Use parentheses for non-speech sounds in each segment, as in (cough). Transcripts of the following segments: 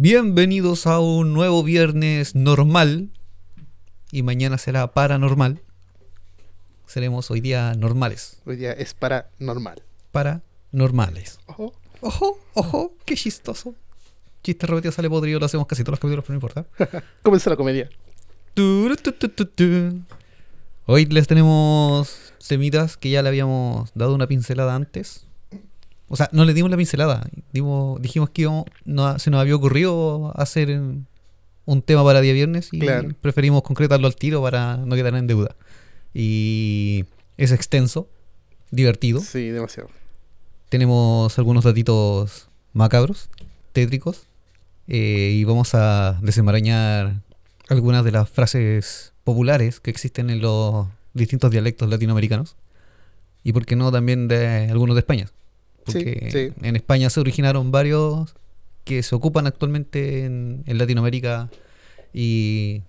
Bienvenidos a un nuevo viernes normal. Y mañana será paranormal. Seremos hoy día normales. Hoy día es para normal. Paranormales. Ojo. Ojo, ojo, qué chistoso. Chiste repetido sale podrido, lo hacemos casi todos los capítulos, pero no importa. (laughs) Comenzó la comedia. Turu, tu, tu, tu, tu. Hoy les tenemos temitas que ya le habíamos dado una pincelada antes. O sea, no le dimos la pincelada. Dimos- dijimos que íbamos- no- se nos había ocurrido hacer un tema para día viernes y Claro. preferimos concretarlo al tiro para no quedar en deuda. Y es extenso, divertido. Sí, demasiado. Tenemos algunos datitos macabros, tétricos, eh, y vamos a desenmarañar algunas de las frases populares que existen en los distintos dialectos latinoamericanos, y por qué no también de algunos de España. Porque sí. en España se originaron varios que se ocupan actualmente en, en Latinoamérica y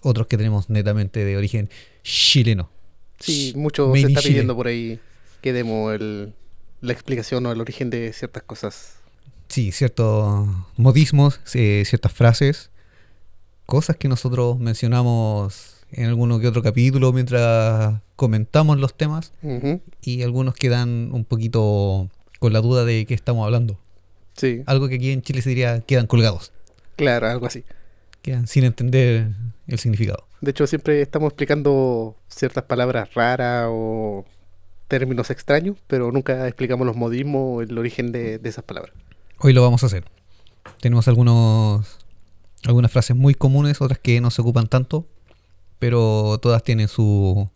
otros que tenemos netamente de origen chileno. Sí, mucho se está Chile. pidiendo por ahí que demos el- la explicación o el origen de ciertas cosas. Sí, ciertos modismos, eh, ciertas frases, cosas que nosotros mencionamos en alguno que otro capítulo mientras comentamos los temas y algunos quedan un poquito con la duda de qué estamos hablando. Sí, Algo que aquí en Chile se diría quedan colgados, claro, algo así. quedan sin entender el significado. De hecho, siempre estamos explicando ciertas palabras raras o términos extraños, pero nunca explicamos los modismos o el origen de, de esas palabras. Hoy lo vamos a hacer. Tenemos algunos algunas frases muy comunes, otras que no se ocupan tanto, pero todas tienen su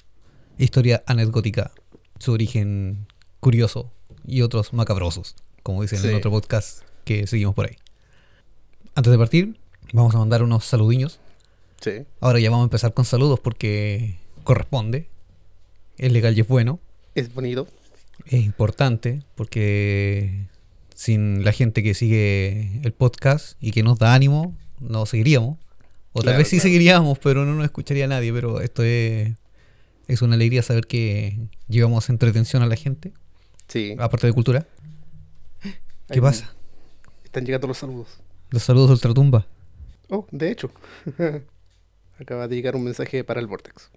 historia anecdótica, su origen curioso y otros macabrosos, como dicen en Sí. otro podcast que seguimos por ahí. Antes de partir, vamos a mandar unos saludiños. Sí, Ahora ya vamos a empezar con saludos porque corresponde. Es legal y es bueno. es bonito. Es importante porque sin la gente que sigue el podcast y que nos da ánimo, no seguiríamos. O tal Claro, vez sí claro. seguiríamos, pero no nos escucharía nadie. Pero esto es, es una alegría saber que llevamos entretención a la gente, Sí. aparte de cultura. ¿Qué Ahí pasa? Están llegando los saludos. Los saludos de Ultratumba. Oh, de hecho. (laughs) Acaba de llegar un mensaje para el Vortex.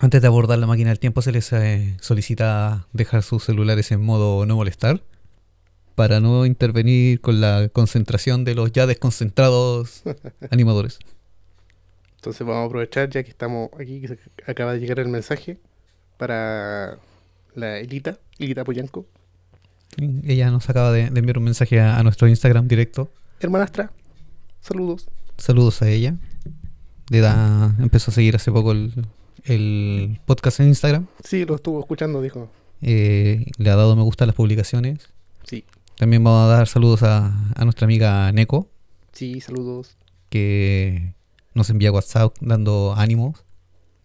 Antes de abordar la máquina del tiempo, se les eh, solicita dejar sus celulares en modo no molestar para no intervenir con la concentración de los ya desconcentrados (laughs) animadores. Entonces vamos a aprovechar ya que estamos aquí, que acaba de llegar el mensaje para la Elita, Elita Poyanco. Ella nos acaba de, de enviar un mensaje a, a nuestro Instagram directo. Hermanastra, saludos. Saludos a ella. Da, empezó a seguir hace poco el, el podcast en Instagram. Sí, lo estuvo escuchando, dijo. Eh, le ha dado me gusta a las publicaciones. Sí, También vamos a dar saludos a, a nuestra amiga Neko, sí, saludos. que nos envía WhatsApp dando ánimos.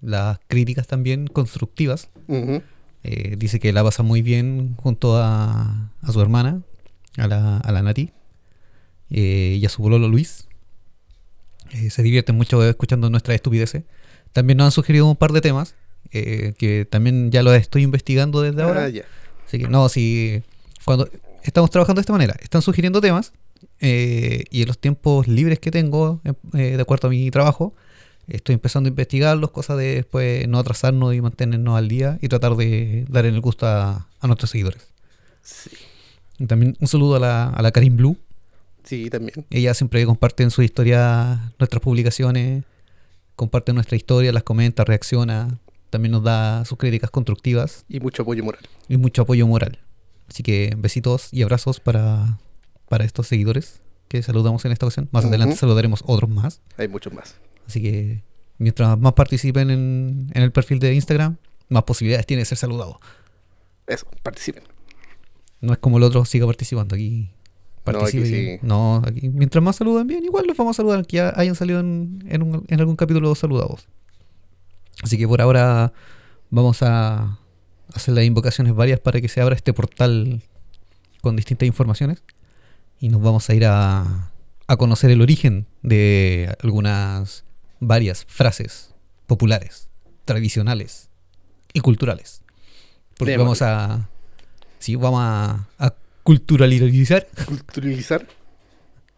Las críticas también constructivas. Eh, dice que la pasa muy bien junto a, a su hermana, a la, a la Nati, eh, y a su bololo Luis. Eh, se divierten mucho escuchando nuestras estupideces. También nos han sugerido un par de temas que también ya los estoy investigando desde ahora. Ah, ya. Así que no, si cuando estamos trabajando de esta manera, están sugiriendo temas y en los tiempos libres que tengo, de acuerdo a mi trabajo, estoy empezando a investigarlos, cosas de después no atrasarnos y mantenernos al día y tratar de dar el gusto a, a nuestros seguidores. Sí, Y también un saludo a la, a la Karim Blue. sí, también. Ella siempre comparte en su historia nuestras publicaciones, comparte nuestra historia, las comenta, reacciona, también nos da sus críticas constructivas Y mucho apoyo moral. y mucho apoyo moral. Así que besitos y abrazos para, para estos seguidores que saludamos en esta ocasión. Más adelante saludaremos otros más. Hay muchos más. Así que mientras más participen en, en el perfil de Instagram, más posibilidades tiene de ser saludado. Eso, participen. No es como el otro siga participando aquí. No, aquí Participe. sí. No, aquí mientras más saluden bien, igual los vamos a saludar, que ya hayan salido en, en un- en algún capítulo saludados. Así que por ahora vamos a hacer las invocaciones varias para que se abra este portal con distintas informaciones. Y nos vamos a ir a, a conocer el origen de algunas varias frases populares, tradicionales y culturales. Porque vamos a. Sí, vamos a, a culturalizar. Culturalizar.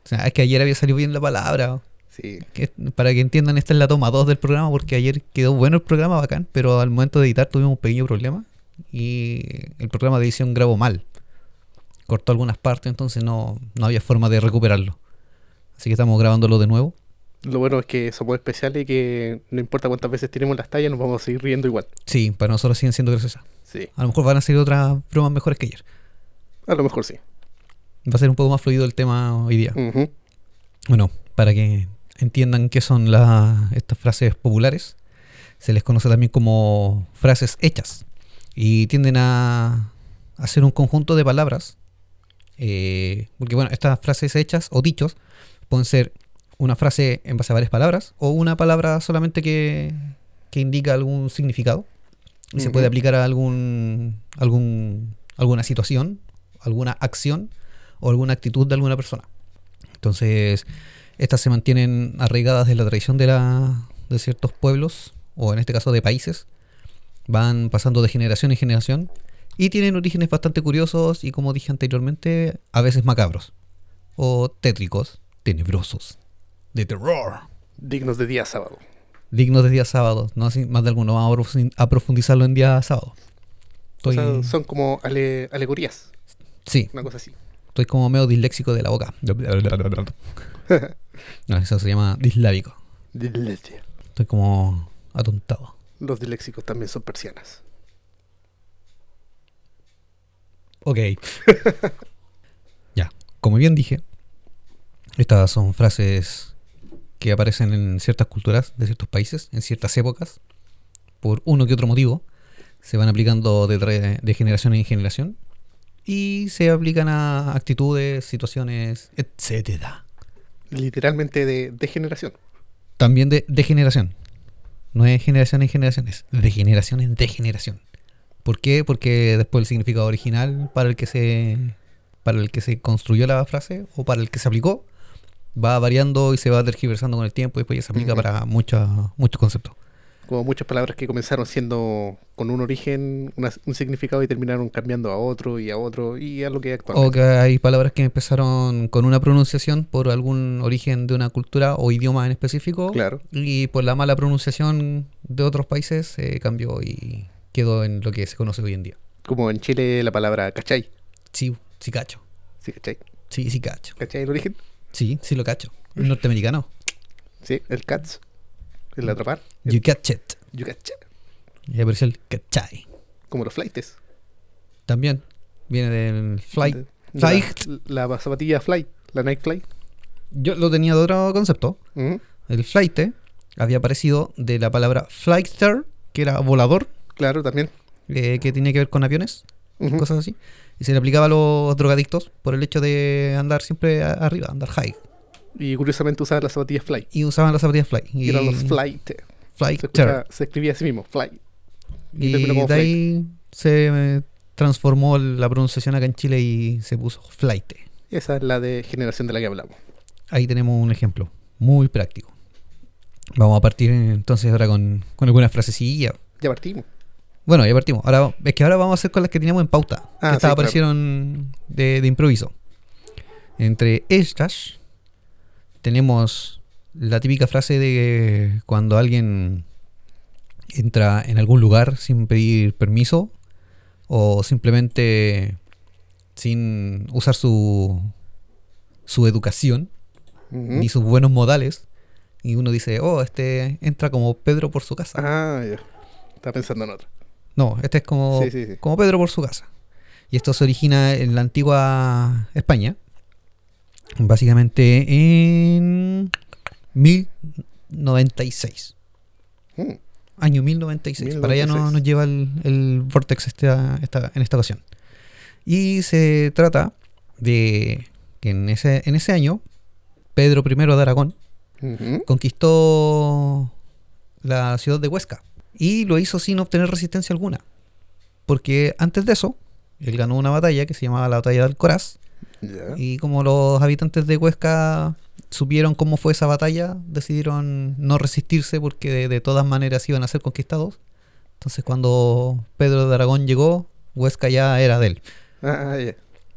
O sea, es que ayer había salido bien la palabra. Sí. que- para que entiendan, esta es la toma 2 del programa, porque ayer quedó bueno el programa, bacán, pero al momento de editar tuvimos un pequeño problema y el programa de edición grabó mal. Cortó algunas partes, entonces no, no había forma de recuperarlo. Así que estamos grabándolo de nuevo. Lo bueno es que somos especiales y que no importa cuántas veces tiremos las tallas, nos vamos a seguir riendo igual. Sí, para nosotros siguen siendo graciosas. Sí. A lo mejor van a salir otras bromas mejores que ayer. A lo mejor sí. Va a ser un poco más fluido el tema hoy día. Ujú. Bueno, para que entiendan qué son la- estas frases populares, se les conoce también como frases hechas. Y tienden a hacer un conjunto de palabras. Eh, porque bueno, estas frases hechas o dichos pueden ser una frase en base a varias palabras o una palabra solamente que, que indica algún significado. Y se puede aplicar a algún, algún, alguna situación, alguna acción o alguna actitud de alguna persona. Entonces, estas se mantienen arraigadas de la tradición de, la, de ciertos pueblos, o en este caso de países. Van pasando de generación en generación y tienen orígenes bastante curiosos y, como dije anteriormente, a veces macabros. O tétricos, tenebrosos, de terror, Dignos de día sábado. dignos de día sábado. No así, más de alguno, vamos a profun- a profundizarlo en día sábado. O Estoy, sea, son como ale- alegorías, sí, una cosa así. estoy como medio disléxico de la boca. (laughs) No, eso se llama dislábico. Dislexia. Estoy como atontado. Los disléxicos también son persianas. Ok. (laughs) ya, como bien dije, estas son frases que aparecen en ciertas culturas de ciertos países, en ciertas épocas, por uno que otro motivo. Se van aplicando de, generación en generación y se aplican a actitudes, situaciones, etcétera. Literalmente de, de generación. También de, de generación. No es generación en generación, es de generación en degeneración. ¿Por qué? Porque después el significado original para el que se para el que se construyó la frase o para el que se aplicó va variando y se va tergiversando con el tiempo y después ya se aplica para muchos muchos conceptos. Como muchas palabras que comenzaron siendo con un origen, una- un significado y terminaron cambiando a otro y a otro y a lo que O actualmente. que hay palabras que empezaron con una pronunciación por algún origen de una cultura o idioma en específico Claro. y por la mala pronunciación de otros países se cambió y quedó en lo que se conoce hoy en día. Como en Chile la palabra cachai. Sí, sí cacho. Sí, cachai. Sí, sí cacho. ¿Cachai el origen? Sí, sí lo cacho. El norteamericano. Sí, el cats. El atrapar. El You catch it. you catch. Y apareció el cachai. Como los flightes. También viene del flight. Flight. La, la zapatilla flight. La Nike Flight. Yo lo tenía de otro concepto. Ujú. El flight había aparecido de la palabra flighter, que era volador, Claro, también. eh, que tenía que ver con aviones, cosas así. Y se le aplicaba a los drogadictos por el hecho de andar siempre arriba, andar high. Y curiosamente usaban las zapatillas flight. Y usaban las zapatillas fly. Y Y, eran los flight. Se, flighter. escuchaba- se escribía así mismo, flight. Y de flight. ahí se eh, transformó la pronunciación acá en Chile y se puso flight. Esa es la de generación de la que hablamos. Ahí tenemos un ejemplo muy práctico. Vamos a partir entonces ahora con, con algunas frasecillas. Ya partimos. Bueno, ya partimos. Ahora, es que ahora vamos a hacer con las que teníamos en pauta. Ah, que sí, claro. aparecieron de, de improviso. Entre estas tenemos la típica frase de cuando alguien entra en algún lugar sin pedir permiso o simplemente sin usar su, su educación ni sus buenos modales. Y uno dice, oh, este entra como Pedro por su casa. Ah, ya. Estaba pensando en otra. No, este es como, Sí, sí, sí. como Pedro por su casa. Y esto se origina en la antigua España. Básicamente en 1096. Mm. Año 1096. Para allá no 1096. nos lleva el, el Vortex esta, esta- en esta ocasión. Y se trata de que en ese, en ese año, Pedro I de Aragón conquistó la ciudad de Huesca y lo hizo sin obtener resistencia alguna. Porque antes de eso, él ganó una batalla que se llamaba la batalla de Alcoraz Ya. y como los habitantes de Huesca supieron cómo fue esa batalla, decidieron no resistirse porque de, de todas maneras iban a ser conquistados. Entonces cuando Pedro de Aragón llegó, Huesca ya era de él. Ah.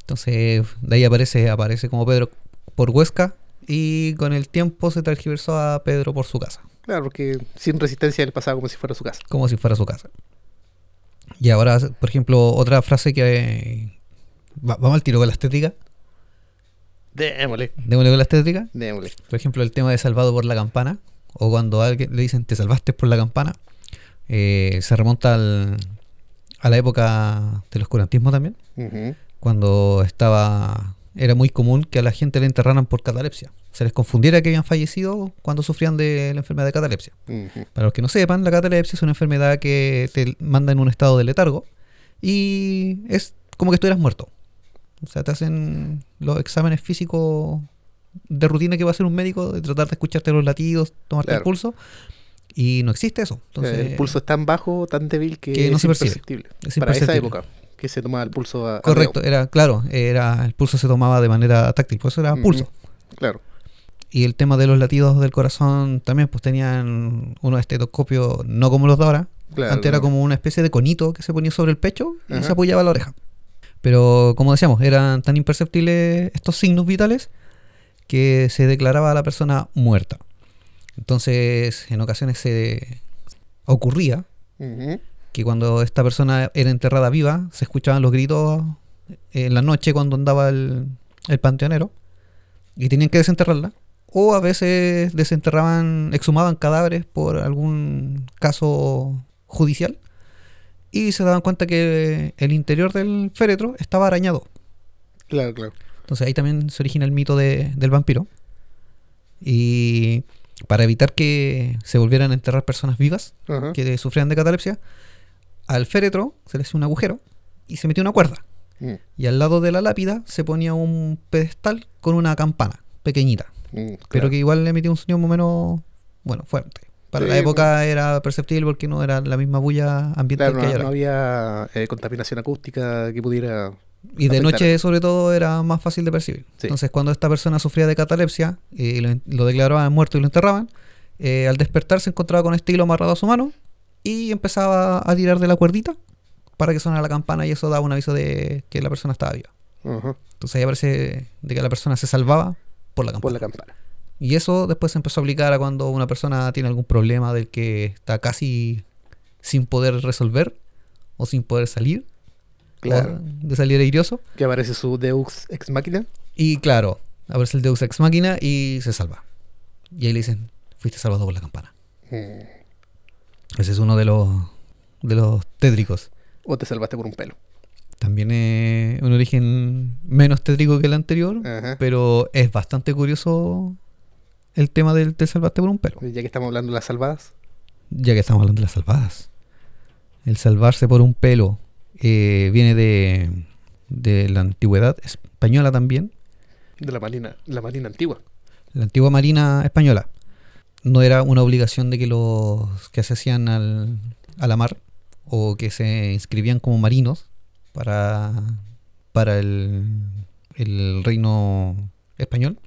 Entonces de ahí aparece, aparece como Pedro por Huesca y con el tiempo se tergiversó a Pedro por su casa, Claro, porque sin resistencia él pasaba como si fuera su casa. como si fuera su casa. Y ahora, por ejemplo, otra frase que... va- vamos al tiro con la estética. Démosle, Démosle con la estética. démosle. Por ejemplo, el tema de salvado por la campana, o cuando a alguien le dicen te salvaste por la campana, eh, se remonta al- a la época del oscurantismo también, cuando estaba era muy común que a la gente le enterraran por catalepsia. Se les confundiera que habían fallecido cuando sufrían de la enfermedad de catalepsia. Para los que no sepan, la catalepsia es una enfermedad que te manda en un estado de letargo y es como que estuvieras muerto. O sea, te hacen los exámenes físicos de rutina que va a hacer un médico, de tratar de escucharte los latidos, tomarte el Claro. pulso, y no existe eso. Entonces, el pulso es tan bajo, tan débil que, que no es se imperceptible. es Para esa época, que se tomaba el pulso a, Correcto, era, claro, era, el pulso se tomaba de manera táctil, por eso era pulso. Claro. Y el tema de los latidos del corazón también, pues tenían unos estetoscopios, no como los de ahora. Claro, Antes era como una especie de conito que se ponía sobre el pecho y Ajá. se apoyaba la oreja. Pero como decíamos, eran tan imperceptibles estos signos vitales que se declaraba a la persona muerta. Entonces, en ocasiones se ocurría que cuando esta persona era enterrada viva, se escuchaban los gritos en la noche cuando andaba el, el panteonero y tenían que desenterrarla. O a veces desenterraban, exhumaban cadáveres por algún caso judicial y se daban cuenta que el interior del féretro estaba arañado. Claro, claro. Entonces ahí también se origina el mito de- del vampiro. Y para evitar que se volvieran a enterrar personas vivas, Ajá. que sufrían de catalepsia, al féretro se le hacía un agujero y se metió una cuerda. Mm, Y al lado de la lápida se ponía un pedestal con una campana pequeñita, mm, pero que igual le emitía un sonido más o menos, bueno, fuerte. Para Sí, la época era perceptible porque no era la misma bulla ambiental Claro, que hay no, ahora. no había eh, contaminación acústica que pudiera... Y de noche, sobre todo, era más fácil de percibir. Sí. Entonces, cuando esta persona sufría de catalepsia y lo, lo declaraban muerto y lo enterraban, eh, al despertar se encontraba con este hilo amarrado a su mano y empezaba a tirar de la cuerdita para que sonara la campana y eso daba un aviso de que la persona estaba viva. Entonces ahí aparece de que la persona se salvaba por la campana. por la campana. Y eso después se empezó a aplicar a cuando una persona tiene algún problema del que está casi sin poder resolver o sin poder salir, Claro. de salir airioso. Que aparece su Deus Ex Machina. Y claro, aparece el Deus Ex Máquina y se salva. Y ahí le dicen, fuiste salvado por la campana. Mm, Ese es uno de los, de los tétricos. O te salvaste por un pelo. También es un origen menos tétrico que el anterior, Ajá. pero es bastante curioso el tema del te salvaste por un pelo. Ya que estamos hablando de las salvadas. Ya que estamos hablando de las salvadas. El salvarse por un pelo eh, viene de, de la antigüedad española también. De la marina, la marina antigua. La antigua marina española. No era una obligación de que los que se hacían al, a la mar o que se inscribían como marinos para, para el, el reino español.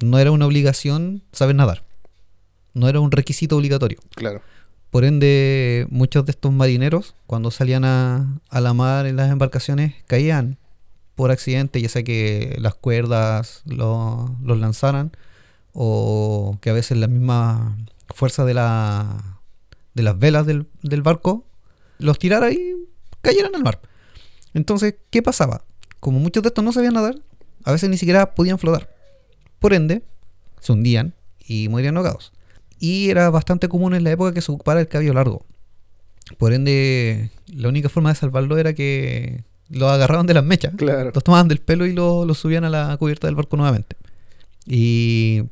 No era una obligación saber nadar. No era un requisito obligatorio. Claro. Por ende, muchos de estos marineros, cuando salían a, a la mar en las embarcaciones, caían por accidente, ya sea que las cuerdas lo- los lanzaran o que a veces la misma fuerza de, la, de las velas del, del barco los tirara y cayeran al mar. Entonces, ¿qué pasaba? Como muchos de estos no sabían nadar, a veces ni siquiera podían flotar. Por ende, se hundían y morían ahogados. Y era bastante común en la época que se ocupara el cabello largo. Por ende, la única forma de salvarlo era que lo agarraban de las mechas, Claro. los tomaban del pelo y lo, lo subían a la cubierta del barco nuevamente. Y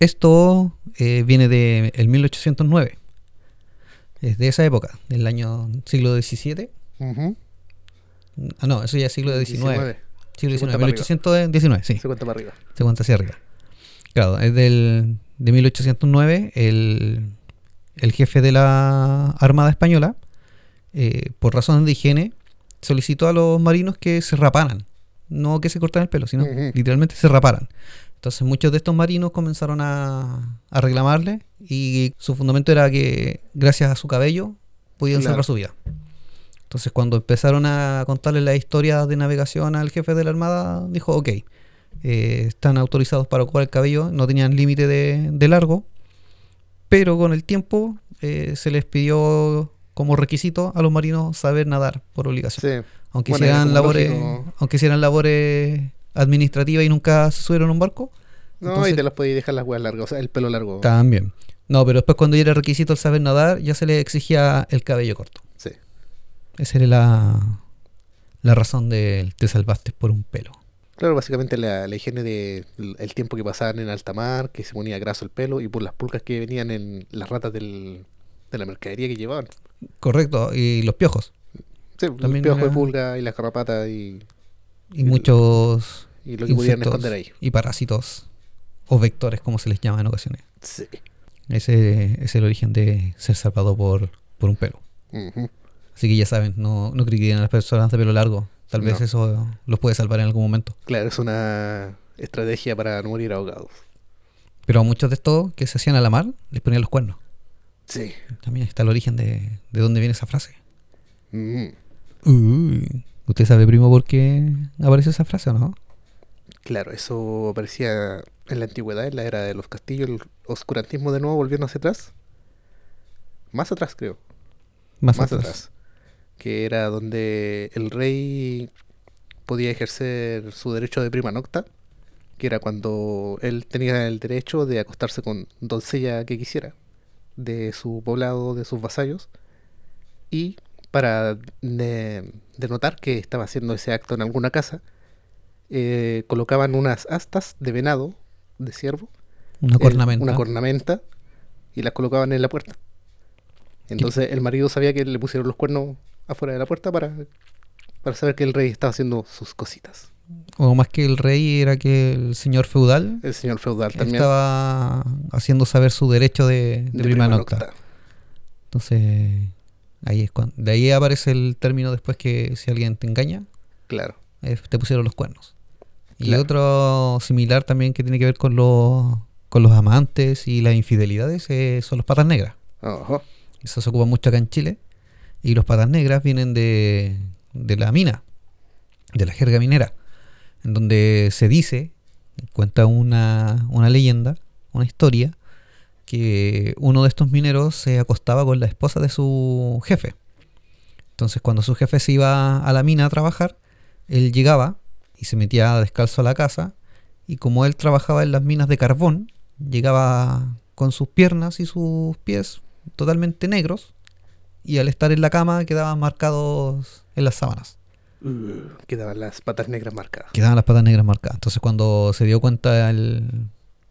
esto eh, viene de el 1809. Es de esa época, del año siglo XVII. Ah, no, eso ya es siglo XIX. 19. Siglo XIX, cuenta para 1819, sí. Se cuenta para arriba. se cuenta hacia arriba. Claro, es del, de 1809. El, el jefe de la Armada Española, eh, por razones de higiene, solicitó a los marinos que se raparan. No que se cortaran el pelo, sino literalmente se raparan. Entonces muchos de estos marinos comenzaron a, a reclamarle y su fundamento era que gracias a su cabello podían Claro. salvar su vida. Entonces cuando empezaron a contarle la historia de navegación al jefe de la armada, dijo, ok, eh, están autorizados para ocupar el cabello, no tenían límite de, de largo, pero con el tiempo eh, se les pidió como requisito a los marinos saber nadar por obligación. Sí. Aunque Bueno, era hicieran labores, aunque hicieran labores administrativas y nunca se subieron a un barco, No, Entonces- y te las podías dejar las huevas largas, o sea, el pelo largo. también. No, pero después cuando ya era requisito el saber nadar, ya se le exigía el cabello corto. Esa era la, la razón de te salvaste por un pelo. Claro, básicamente la, la higiene de l- el tiempo que pasaban en alta mar, que se ponía graso el pelo y por las pulgas que venían en las ratas del, de la mercadería que llevaban. Correcto, y los piojos. Sí, los piojos de pulga y las garrapatas y, Y muchos y lo que pudieran esconder ahí. y parásitos o vectores, como se les llama en ocasiones. Sí. Ese es el origen de ser salvado por, por un pelo. Así que ya saben, no, no critiquen a las personas de pelo largo. Tal vez No. eso los puede salvar en algún momento. Claro, es una estrategia para no morir ahogados. Pero a muchos de estos que se hacían a la mar les ponían los cuernos. Sí. También está el origen de, de dónde viene esa frase. Mm. Uy, ¿Usted sabe, primo, por qué aparece esa frase o no? Claro, eso aparecía en la antigüedad, en la era de los castillos, el oscurantismo de nuevo volviendo hacia atrás. Más atrás, creo. Más, Más, atrás. atrás. Que era donde el rey podía ejercer su derecho de prima nocta, que era cuando él tenía el derecho de acostarse con doncella que quisiera, de su poblado, de sus vasallos, y para de- denotar que estaba haciendo ese acto en alguna casa, eh, colocaban unas astas de venado, de ciervo, Una el- cornamenta. una cornamenta y las colocaban en la puerta. Entonces el marido sabía que le pusieron los cuernos afuera de la puerta para, para saber que el rey estaba haciendo sus cositas. o más que el rey era que el señor feudal El señor feudal también. estaba haciendo saber su derecho de, de de prima prima nocta. nocta. Entonces, ahí es cuando, de ahí aparece el término después que si alguien te engaña, Claro. eh, te pusieron los cuernos. Y Claro. otro similar también que tiene que ver con los, con los amantes y las infidelidades eh, son los patas negras. Ojo. Eso se ocupa mucho acá en Chile. Y los patas negras vienen de, de la mina, de la jerga minera, en donde se dice, cuenta una, una leyenda, una historia, que uno de estos mineros se acostaba con la esposa de su jefe. Entonces cuando su jefe se iba a la mina a trabajar, él llegaba y se metía descalzo a la casa y como él trabajaba en las minas de carbón, llegaba con sus piernas y sus pies totalmente negros y al estar en la cama quedaban marcados en las sábanas. Uh, quedaban las patas negras marcadas. Quedaban las patas negras marcadas. Entonces cuando se dio cuenta el-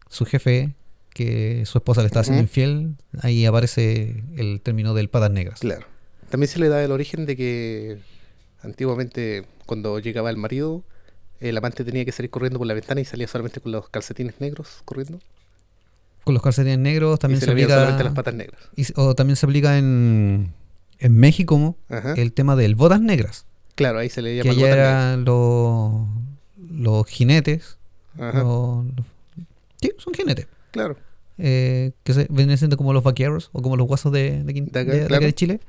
su jefe que su esposa le estaba haciendo infiel, ahí aparece el término del patas negras. Claro. También se le da el origen de que antiguamente cuando llegaba el marido, el amante tenía que salir corriendo por la ventana y salía solamente con los calcetines negros corriendo. Con los calcetines negros también y se, se, aplica solamente las patas negras. y- o también se aplica en, en México Ajá. el tema del botas negras, Claro, ahí se le que llama ya botas negras. eran los los jinetes, Ajá. los- los- sí, son jinetes. Claro. eh, que se vienen siendo como los vaqueros o como los guasos de, de, De acá, de- de acá claro. de Chile.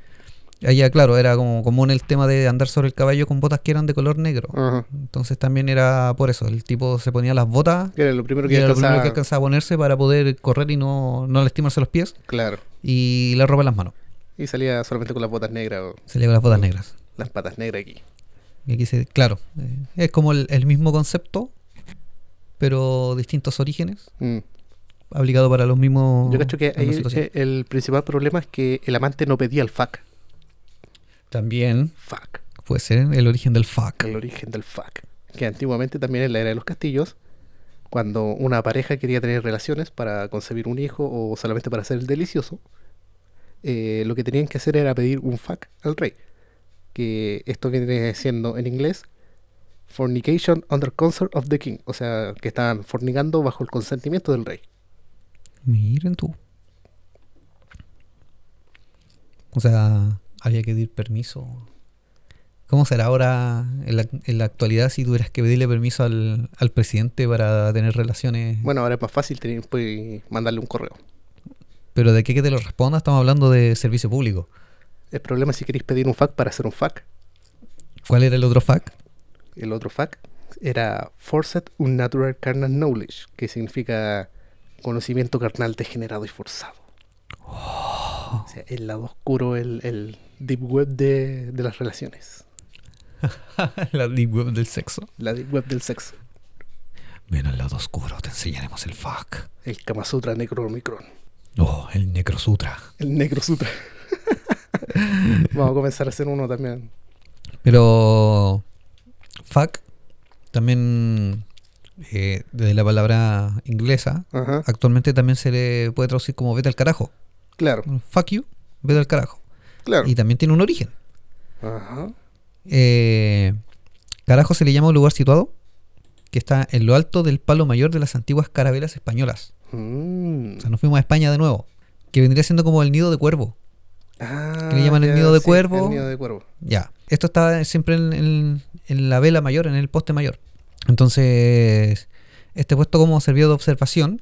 Allá, claro, era como común el tema de andar sobre el caballo con botas que eran de color negro. Ajá. Entonces también era por eso, el tipo se ponía las botas Que era lo primero que era lo primero alcanzaba. que alcanzaba a ponerse para poder correr y no, no lastimarse los pies Claro. y la ropa en las manos. Y salía solamente con las botas negras o le con las botas negras. las patas negras aquí. Y aquí se, claro, eh, es como el, el mismo concepto, pero distintos orígenes, Mm. aplicado para los mismos. Yo cacho que ahí eh, el principal problema es que el amante no pedía el fuck. También Fuck. puede ser el origen del fuck. El origen del fuck. Que antiguamente también en la era de los castillos, cuando una pareja quería tener relaciones para concebir un hijo o solamente para hacer el delicioso, eh, lo que tenían que hacer era pedir un fuck al rey. Que esto viene siendo en inglés fornication under consent of the king. O sea, que estaban fornicando bajo el consentimiento del rey. Miren tú. O sea, había que pedir permiso. ¿Cómo será ahora en la, en la actualidad si tuvieras que pedirle permiso al, al presidente para tener relaciones? Bueno, ahora es más fácil tener, pues, mandarle un correo. Pero de qué que te lo responda, estamos hablando de servicio público. El problema es si queréis pedir un fuck para hacer un fuck. ¿Cuál era el otro fac? El otro fuck Era Forced Unnatural Carnal Knowledge, que significa conocimiento carnal degenerado y forzado. O sea, el lado oscuro, el, el deep web de, de las relaciones. (laughs) la deep web del sexo. La deep web del sexo. Ven al lado oscuro, te enseñaremos el fuck. El Kama Sutra Necromicron. Oh, el Necrosutra. El Necro Sutra. (laughs) Vamos a comenzar a hacer uno también. Pero fuck también eh, de la palabra inglesa Ajá. actualmente también se le puede traducir como vete al carajo. Claro, Fuck you, vete al carajo. claro. Y también tiene un origen. Ajá. Eh, carajo se le llama un lugar situado que está en lo alto del palo mayor de las antiguas carabelas españolas. Mm. O sea, nos fuimos a España de nuevo. Que vendría siendo como el nido de cuervo. Ah, que le llaman el ya, nido de sí, cuervo. El nido de cuervo. Ya. Esto está siempre en, en- en la vela mayor, en el poste mayor. Entonces, este puesto como servicio de observación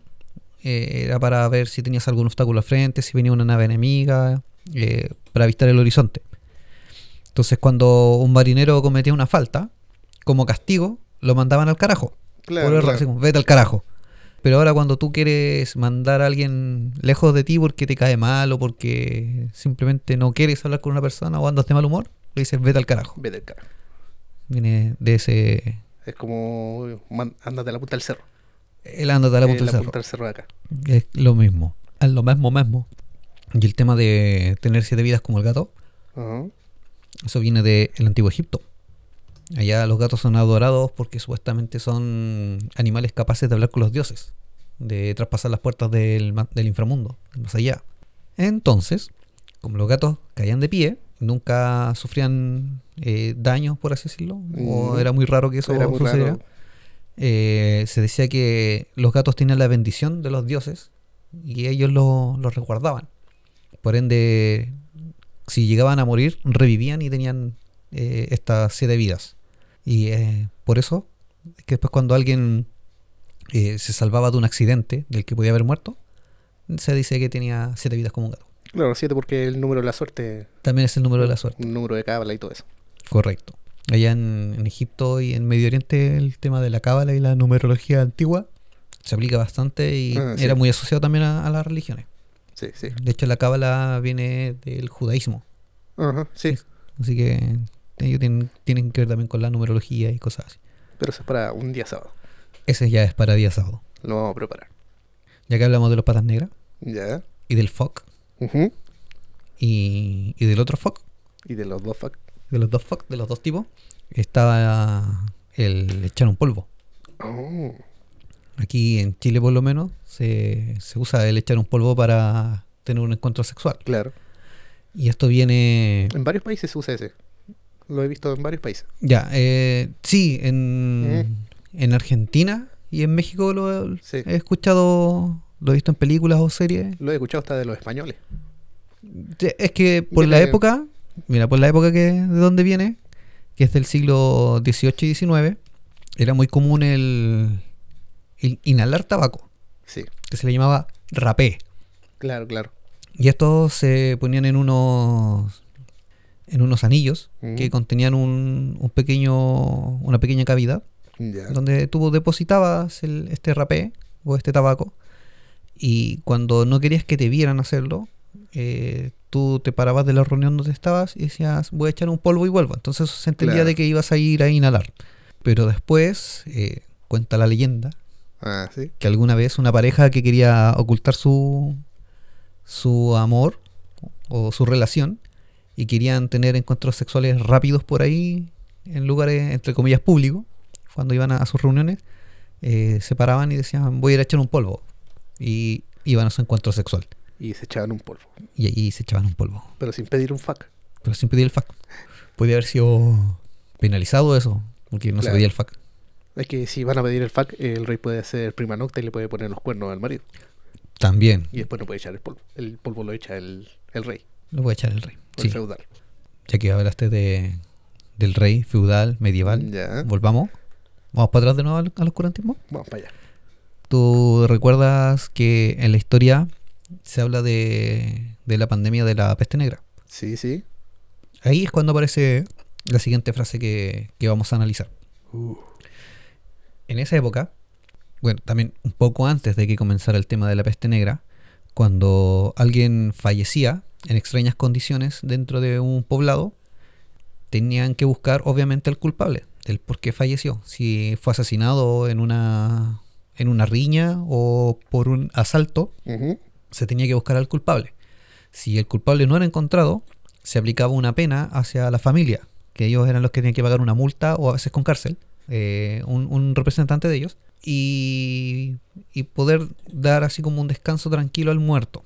eh, era para ver si tenías algún obstáculo al frente, si venía una nave enemiga, eh, para avistar el horizonte. Entonces, cuando un marinero cometía una falta, como castigo, lo mandaban al carajo. Claro, Por vete al carajo. Pero ahora cuando tú quieres mandar a alguien lejos de ti porque te cae mal o porque simplemente no quieres hablar con una persona o andas de mal humor, le dices vete al carajo. Vete al carajo. Viene de ese... Es como ándate a la punta del cerro. El ándate a la Eh, punta del cerro. punta del cerro de acá. Es lo mismo. Es lo mismo, mismo. Y el tema de tener siete vidas como el gato, Ajá. eso viene del antiguo Egipto. Allá los gatos son adorados porque supuestamente son animales capaces de hablar con los dioses, de traspasar las puertas del, del inframundo, más allá. Entonces, como los gatos caían de pie, nunca sufrían eh, daños, por así decirlo, o Mm. era muy raro que eso Era sucediera. Eh, se decía que los gatos tenían la bendición de los dioses y ellos lo- los resguardaban. Por ende, si llegaban a morir, revivían y tenían eh, estas siete vidas. Y eh, por eso, es que después cuando alguien eh, se salvaba de un accidente del que podía haber muerto, se dice que tenía siete vidas como un gato. Claro, siete porque el número de la suerte, También es el número de la suerte. un número de cábala y todo eso. Correcto. Allá en, en Egipto y en Medio Oriente el tema de la cábala y la numerología antigua se aplica bastante y Ah, sí. era muy asociado también a, a las religiones. Sí, sí. De hecho la cábala viene del judaísmo, Ajá, sí. así que ellos tienen, tienen que ver también con la numerología y cosas así. Pero eso es para un día sábado. Ese ya es para día sábado. Lo vamos a preparar. Ya que hablamos de los patas negras Ya. y del fuck Ujú. y, y del otro fuck, Y de los dos fuck. de los dos fuck, de los dos tipos, estaba el echar un polvo. Oh. Aquí en Chile por lo menos se, se usa el echar un polvo para tener un encuentro sexual. Claro. Y esto viene... En varios países se usa ese. Lo he visto en varios países. Ya, eh, sí, en, en Argentina y en México lo Sí. he escuchado, lo he visto en películas o series. Lo he escuchado hasta de los españoles. Es que por la época, mira, por la época que de donde viene, que es del siglo XVIII y XIX, era muy común el, el inhalar tabaco, Sí. que se le llamaba rapé. Claro, claro. Y estos se ponían en unos en unos anillos Mm. que contenían un, un pequeño una pequeña cavidad Ya. donde tú depositabas el- este rapé o este tabaco y cuando no querías que te vieran hacerlo eh, tú te parabas de la reunión donde estabas y decías voy a echar un polvo y vuelvo entonces se entendía Claro. de que ibas a ir a inhalar pero después eh, cuenta la leyenda Ah, sí. que alguna vez una pareja que quería ocultar su su amor o su relación y querían tener encuentros sexuales rápidos por ahí en lugares entre comillas públicos cuando iban a, a sus reuniones eh, se paraban y decían voy a ir a echar un polvo y iban a su encuentro sexual Y se echaban un polvo. y ahí se echaban un polvo Pero sin pedir un fuck. pero sin pedir el FAC podía haber sido penalizado eso porque no se pedía el FAC Es que si van a pedir el fuck, el rey puede hacer prima nocta y le puede poner los cuernos al marido. también Y después no puede echar el polvo. El polvo lo echa el, el rey, lo voy a echar el rey o sí feudal. ya que hablaste de del rey feudal medieval Ya. Volvamos. Vamos para atrás de nuevo al, al oscurantismo. Vamos para allá. ¿Tú recuerdas que en la historia se habla de, de la pandemia de la peste negra? Sí, sí. Ahí es cuando aparece la siguiente frase que, que vamos a analizar. Uh, en esa época, bueno, también un poco antes de que comenzara el tema de la peste negra, cuando alguien fallecía en extrañas condiciones dentro de un poblado, tenían que buscar obviamente al culpable del por qué falleció. Si fue asesinado en una, en una riña o por un asalto, se tenía que buscar al culpable. Si el culpable no era encontrado, se aplicaba una pena hacia la familia, que ellos eran los que tenían que pagar una multa o a veces con cárcel, eh, un, un representante de ellos, y, y poder dar así como un descanso tranquilo al muerto.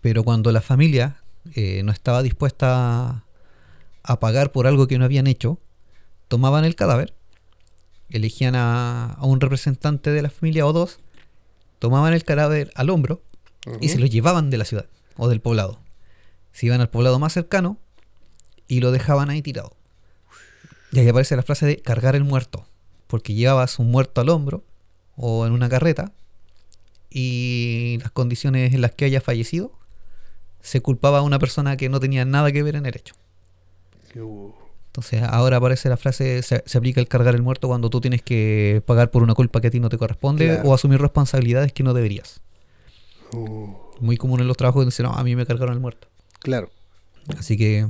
Pero cuando la familia eh, no estaba dispuesta a, pagar por algo que no habían hecho, tomaban el cadáver, elegían a, a un representante de la familia o dos, tomaban el cadáver al hombro y se lo llevaban de la ciudad o del poblado. Se iban al poblado más cercano y lo dejaban ahí tirado. Y ahí aparece la frase de cargar el muerto, porque llevabas un muerto al hombro o en una carreta y las condiciones en las que haya fallecido se culpaba a una persona que no tenía nada que ver en el hecho. Entonces ahora aparece la frase, se, se aplica el cargar el muerto cuando tú tienes que pagar por una culpa que a ti no te corresponde Claro. o asumir responsabilidades que no deberías. uh, Muy común en los trabajos que dicen, no, a mí me cargaron el muerto. claro. Así que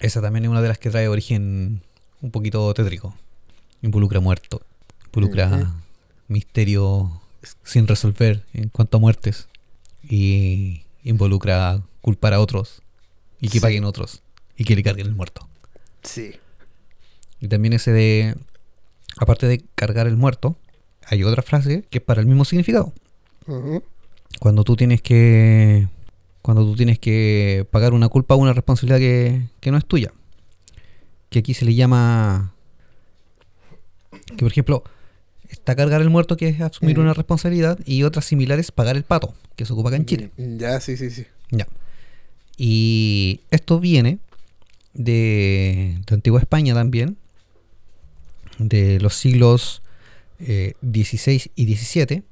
esa también es una de las que trae origen un poquito tétrico. Involucra muerto, involucra misterio sin resolver en cuanto a muertes y involucra culpar a otros y que Sí. paguen otros y que le carguen el muerto. Sí. Y también ese de, aparte de cargar el muerto, hay otra frase que es para el mismo significado. Cuando tú tienes que. Cuando tú tienes que pagar una culpa o una responsabilidad que, que no es tuya. Que aquí se le llama. Que por ejemplo, está cargar el muerto, que es asumir Mm. una responsabilidad, y otras similares, pagar el pato, que se ocupa acá en Chile. Mm, Ya, sí, sí, sí. Ya. Y esto viene de, de Antigua España también, de los siglos eh, XVI y XVII.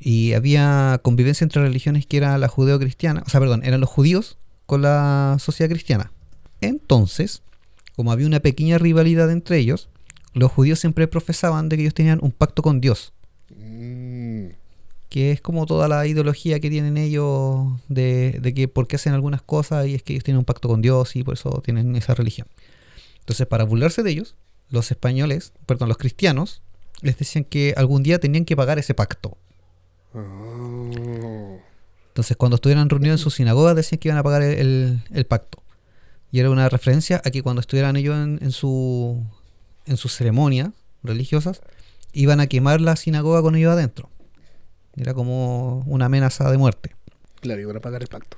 Y había convivencia entre religiones que era la judeo-cristiana, o sea, perdón, eran los judíos con la sociedad cristiana. Entonces, como había una pequeña rivalidad entre ellos, los judíos siempre profesaban de que ellos tenían un pacto con Dios Mm, que es como toda la ideología que tienen ellos de, de que por qué hacen algunas cosas y es que ellos tienen un pacto con Dios y por eso tienen esa religión. Entonces, para burlarse de ellos, los españoles, perdón, los cristianos, les decían que algún día tenían que pagar ese pacto. oh, Entonces, cuando estuvieran reunidos en sus sinagogas, decían que iban a pagar el, el- el pacto. Y era una referencia a que cuando estuvieran ellos en, en su, en sus ceremonias religiosas, iban a quemar la sinagoga con ellos adentro. Era como una amenaza de muerte. Claro, iban a pagar el pacto.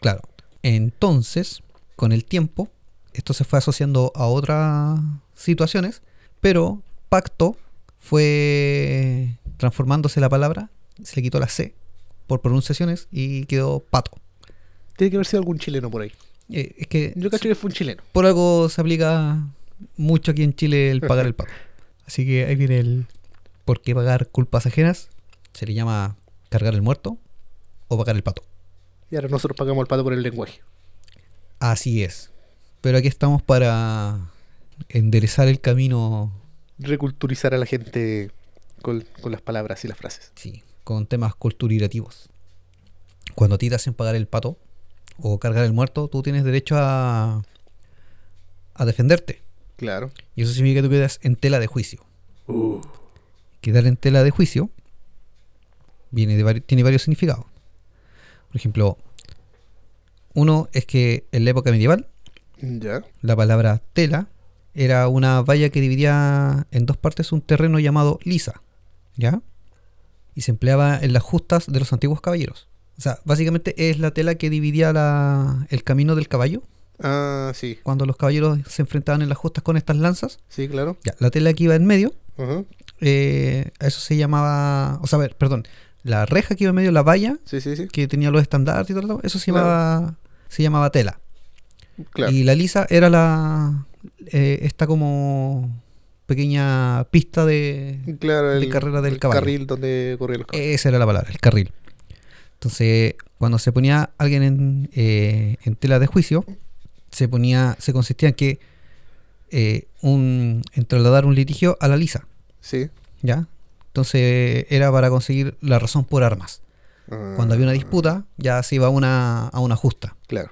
Claro. Entonces, con el tiempo, esto se fue asociando a otras situaciones, pero pacto fue transformándose la palabra, se le quitó la C por pronunciaciones y quedó pato. Tiene que haber sido algún chileno por ahí. Eh, es que Yo cacho que fue un chileno. por algo se aplica mucho aquí en Chile el pagar el pato. Así que ahí viene el por qué pagar culpas ajenas. Se le llama cargar el muerto o pagar el pato. Y ahora nosotros pagamos el pato por el lenguaje. Así es. Pero aquí estamos para enderezar el camino, Reculturizar a la gente con, con las palabras y las frases. sí, con temas culturirativos. Cuando a ti te hacen pagar el pato o cargar el muerto, tú tienes derecho a, a defenderte. Claro. Y eso significa que tú quedas en tela de juicio. Uh, Quedar en tela de juicio viene de vari- tiene varios significados. Por ejemplo, uno es que en la época medieval la palabra tela era una valla que dividía en dos partes un terreno llamado lisa, ¿ya? Y se empleaba en las justas de los antiguos caballeros. O sea, básicamente es la tela que dividía la- el camino del caballo Ah, sí. cuando los caballeros se enfrentaban en las justas con estas lanzas. Sí, claro. Ya, la tela que iba en medio, Ajá. eh, eso se llamaba, o sea, a ver, perdón, la reja que iba en medio, la valla Sí, sí, sí. que tenía los estandartes y todo, todo, eso se Claro. llamaba, se llamaba tela. Claro. Y la lisa era la eh, esta como pequeña pista de claro, de el, carrera del el caballo. carril donde corrían los caballos. esa era la palabra, el carril. Entonces, cuando se ponía alguien en, eh, en tela de juicio, se ponía, se consistía en que eh, un, en trasladar un litigio a la lisa. Sí. ¿ya? Entonces era para conseguir la razón por armas. Cuando había una disputa, ya se iba a una, a una justa. Claro.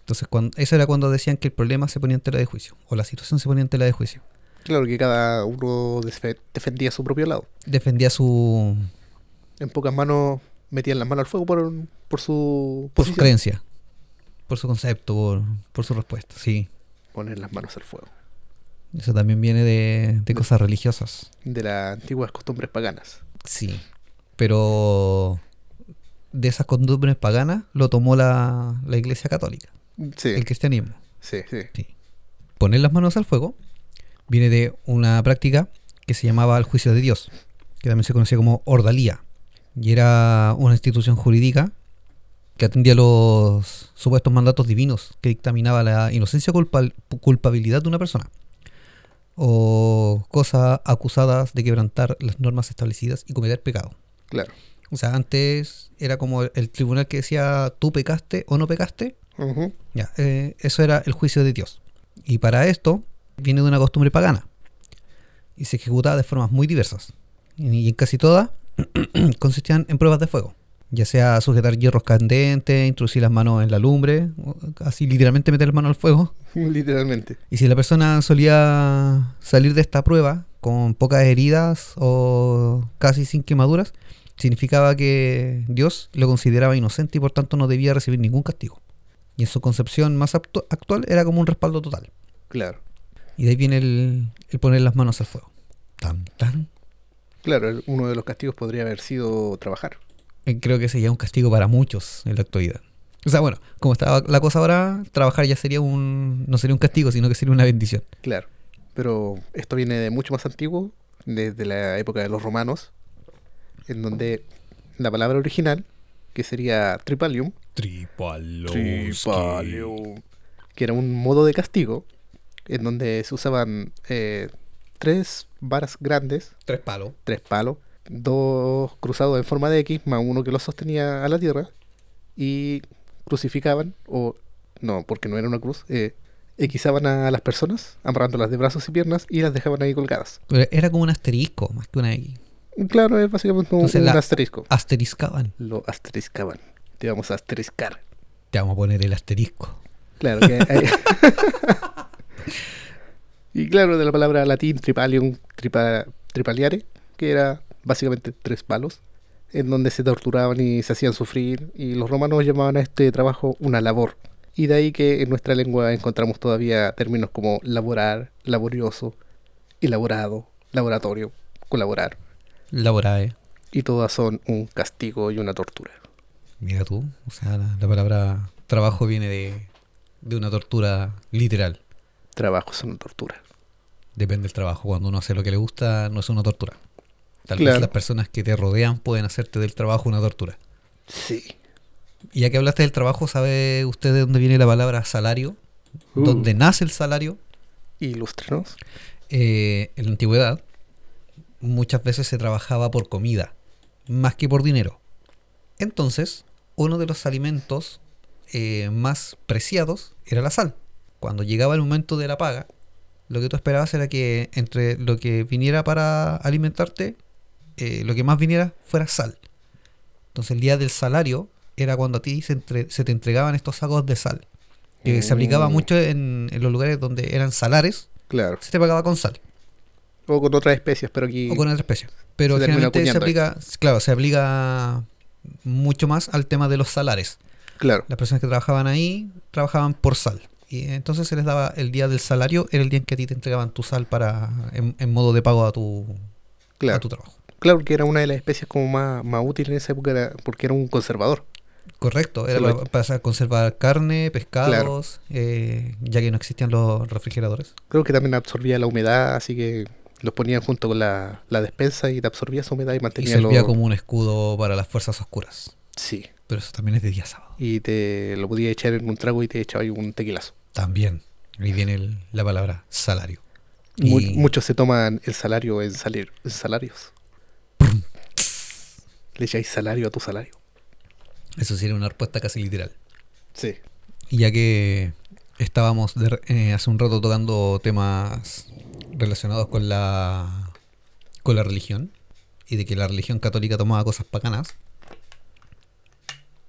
Entonces, cuando, eso era cuando decían que el problema se ponía en tela de juicio, o la situación se ponía en tela de juicio. Claro que cada uno defe- defendía su propio lado. Defendía su, En pocas manos metían las manos al fuego por, por su por su posición. creencia, por su concepto, por, por su respuesta. Sí, Poner las manos al fuego. eso también viene de, de cosas religiosas. De las antiguas costumbres paganas. Sí, pero de esas costumbres paganas lo tomó la, la Iglesia Católica, Sí, el cristianismo. sí, sí. Sí. Poner las manos al fuego viene de una práctica que se llamaba el juicio de Dios, que también se conocía como ordalía. Y era una institución jurídica que atendía los supuestos mandatos divinos que dictaminaba la inocencia o culpa- culpabilidad de una persona. O cosas acusadas de quebrantar las normas establecidas y cometer pecado. Claro. O sea, antes era como el tribunal que decía tú pecaste o no pecaste, ya, eh, eso era el juicio de Dios. Y para esto viene de una costumbre pagana. Y se ejecutaba de formas muy diversas. Y en casi todas (clears throat) consistían en pruebas de fuego. Ya sea sujetar hierros candentes, introducir las manos en la lumbre, así literalmente meter las manos al fuego. (laughs) Literalmente. Y si la persona solía salir de esta prueba con pocas heridas o casi sin quemaduras, significaba que Dios lo consideraba inocente y por tanto no debía recibir ningún castigo. Y en su concepción más actu- actual era como un respaldo total. Claro. Y de ahí viene el, el poner las manos al fuego. Tan, tan. Claro, uno de los castigos podría haber sido trabajar. Eh, Creo que sería un castigo para muchos en la actualidad. O sea, bueno, como estaba la cosa ahora, trabajar ya sería un. no sería un castigo, sino que sería una bendición. Claro. Pero esto viene de mucho más antiguo, desde la época de los romanos, en donde la palabra original, que sería tripalium, tripalium, que era un modo de castigo, en donde se usaban eh, tres varas grandes, Tres palos. tres palos, dos cruzados en forma de X, más uno que los sostenía a la tierra, y crucificaban, o no, porque no era una cruz, eh, equizaban a las personas, amarrándolas de brazos y piernas, y las dejaban ahí colgadas. Pero Era como un asterisco, más que una X. Claro, es básicamente un, Entonces un asterisco. Asteriscaban. Lo asteriscaban. Te vamos a asteriscar. Te vamos a poner el asterisco. Claro que hay- (laughs) y claro, de la palabra latín tripalium, tripa- tripaliare, que era básicamente tres palos, en donde se torturaban y se hacían sufrir, y los romanos llamaban a este trabajo una labor. Y de ahí que en nuestra lengua encontramos todavía términos como laborar, laborioso, elaborado, laboratorio, colaborar. Laborae. Y todas son un castigo y una tortura. Mira tú. O sea, la, la palabra trabajo viene de, de una tortura literal. Trabajo es una tortura. Depende del trabajo. Cuando uno hace lo que le gusta, no es una tortura. Tal Claro. vez las personas que te rodean pueden hacerte del trabajo una tortura. Sí. Y ya que hablaste del trabajo, ¿sabe usted de dónde viene la palabra salario? Uh. ¿Dónde nace el salario? Ilústrenos. Eh, en la antigüedad, muchas veces se trabajaba por comida, más que por dinero. Entonces, uno de los alimentos eh, más preciados era la sal. Cuando llegaba el momento de la paga, lo que tú esperabas era que entre lo que viniera para alimentarte, eh, lo que más viniera fuera sal. Entonces el día del salario era cuando a ti se, entre- se te entregaban estos sacos de sal. Que se aplicaba Mm. mucho en, en los lugares donde eran salares, Claro. se te pagaba con sal O con otras especies, pero aquí. o con otra especie. Pero se generalmente se aplica, claro, se aplica mucho más al tema de los salares. Claro. Las personas que trabajaban ahí trabajaban por sal. Y entonces se les daba el día del salario, era el día en que a ti te entregaban tu sal para en, en modo de pago a tu, a Claro. tu trabajo. Claro, que era una de las especies como más, más útil en esa época era porque era un conservador. Correcto, era para, para conservar carne, pescados, eh, ya que no existían los refrigeradores. Creo que también absorbía la humedad, así que los ponían junto con la, la despensa y te absorbía esa humedad y Y mantenía servía lo- como un escudo para las fuerzas oscuras. Sí. Pero eso también es de día sábado. Y te lo podías echar en un trago y te echaba ahí un tequilazo. También. Ahí viene el- la palabra salario. Mu- Y- Muchos se toman el salario en, salir, en salarios. Le echáis salario a tu salario. Eso sería una respuesta casi literal. Sí. Y ya que estábamos de eh, hace un rato tocando temas relacionados con la con la religión y de que la religión católica tomaba cosas paganas.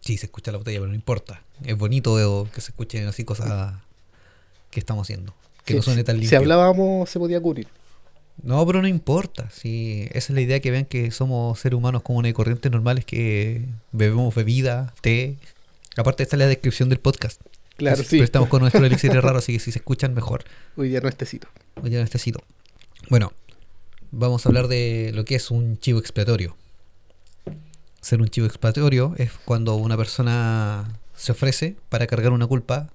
Sí, se escucha la botella, pero no importa. Es bonito que se escuchen así cosas que estamos haciendo. Que Sí, no suene tan si limpio. hablábamos, se podía cubrir. No, pero no importa. Si esa es la idea que vean que somos seres humanos comunes y corrientes normales que bebemos bebida, té. Aparte, esta es la descripción del podcast. Claro, sí. Pero estamos con nuestro (laughs) elixir raro, así que si se escuchan mejor. Hoy día no es tecito. Hoy ya necesito. Bueno, vamos a hablar de lo que es un chivo expiatorio. Ser un chivo expiatorio es cuando una persona se ofrece para cargar una culpa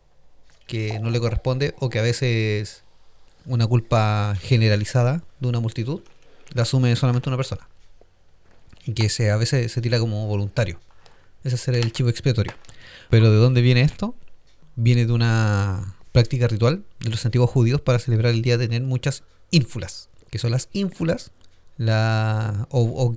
que no le corresponde o que a veces una culpa generalizada de una multitud la asume solamente una persona. Y que se, a veces se tira como voluntario. Ese es el chivo expiatorio. Pero ¿de dónde viene esto? Viene de una práctica ritual de los antiguos judíos para celebrar el día de tener muchas ínfulas. Que son las ínfulas, la, o, o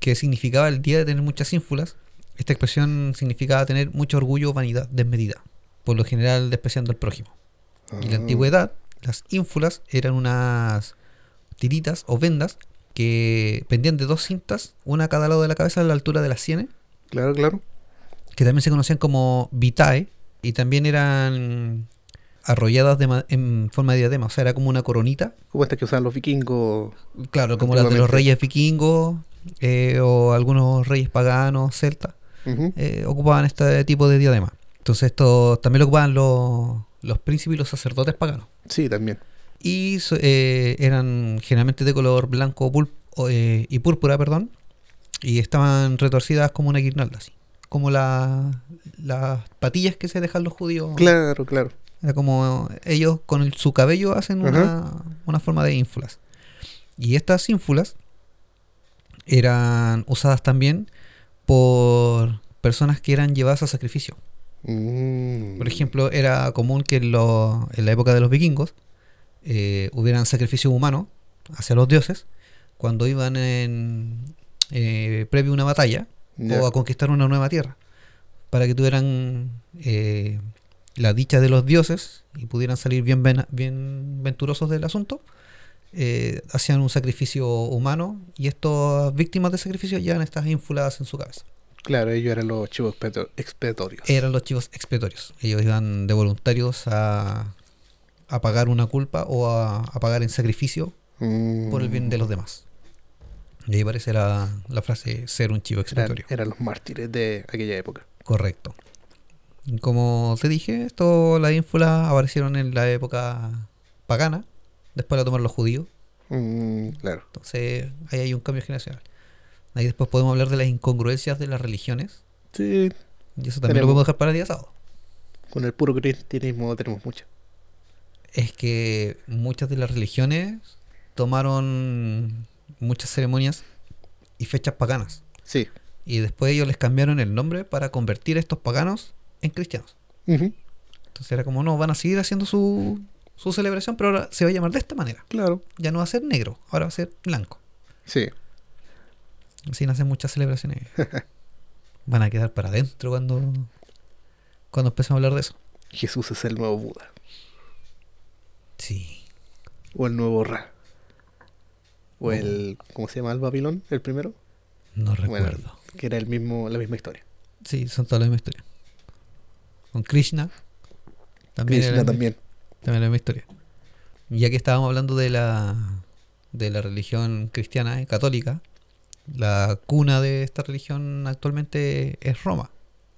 que significaba el día de tener muchas ínfulas. Esta expresión significaba tener mucho orgullo o vanidad desmedida. Por lo general despreciando al prójimo. En la Ah, antigüedad, las ínfulas eran unas tiritas o vendas que pendían de dos cintas, una a cada lado de la cabeza a la altura de las sienes, Claro, claro. que también se conocían como vitae, y también eran arrolladas de en forma de diadema, o sea, era como una coronita, Como estas que usaban los vikingos. claro, como las de los reyes vikingos eh, o algunos reyes paganos, celtas, eh, ocupaban este tipo de diadema. Entonces esto también lo ocupaban los, los príncipes y los sacerdotes paganos. Sí, también. y eh, eran generalmente de color blanco eh, y púrpura, perdón, y estaban retorcidas como una guirnalda, así, como la- las patillas que se dejan los judíos. Claro, claro. Era como ellos con el- su cabello hacen una, una forma de ínfulas. Y estas ínfulas eran usadas también por personas que eran llevadas a sacrificio. Mm. Por ejemplo, era común que en, lo- en la época de los vikingos eh, hubieran sacrificios humanos hacia los dioses cuando iban en eh, previo a una batalla o a conquistar una nueva tierra para que tuvieran eh, la dicha de los dioses y pudieran salir bien, ven- bien venturosos del asunto. hacían un sacrificio humano y estas víctimas de sacrificio llevan estas ínfulas en su cabeza. Claro, ellos eran los chivos expiato- expiatorios. eran los chivos expiatorios. Ellos iban de voluntarios a, a pagar una culpa o a, a pagar en sacrificio Mm. por el bien de los demás. Y ahí aparece la, la frase ser un chivo expiatorio. eran los mártires de aquella época. Correcto. Como te dije, esto, las ínfulas aparecieron en la época pagana, después la tomaron los judíos. Mm, claro. Entonces ahí hay un cambio generacional. Ahí después podemos hablar de las incongruencias de las religiones. Sí, Y eso también lo podemos dejar para el día sábado. con el puro cristianismo tenemos mucho. es que muchas de las religiones tomaron muchas ceremonias y fechas paganas. Sí. Y después ellos les cambiaron el nombre para convertir a estos paganos en cristianos. Ujú, Entonces era como, no, van a seguir haciendo su, su celebración, pero ahora se va a llamar de esta manera. Claro. Ya no va a ser negro, ahora va a ser blanco. Sí. Así nacen muchas celebraciones. (laughs) Van a quedar para adentro cuando, cuando empecemos a hablar de eso. Jesús es el nuevo Buda. Sí. O el nuevo Ra. O Oh. el. ¿Cómo se llama el Babilón? El primero. No Bueno, recuerdo. que era el mismo, la misma historia. Sí, son todas la misma historia. Con Krishna. También era Krishna la- también. También la misma historia. Ya que estábamos hablando de la de la religión cristiana y católica, la cuna de esta religión actualmente es Roma,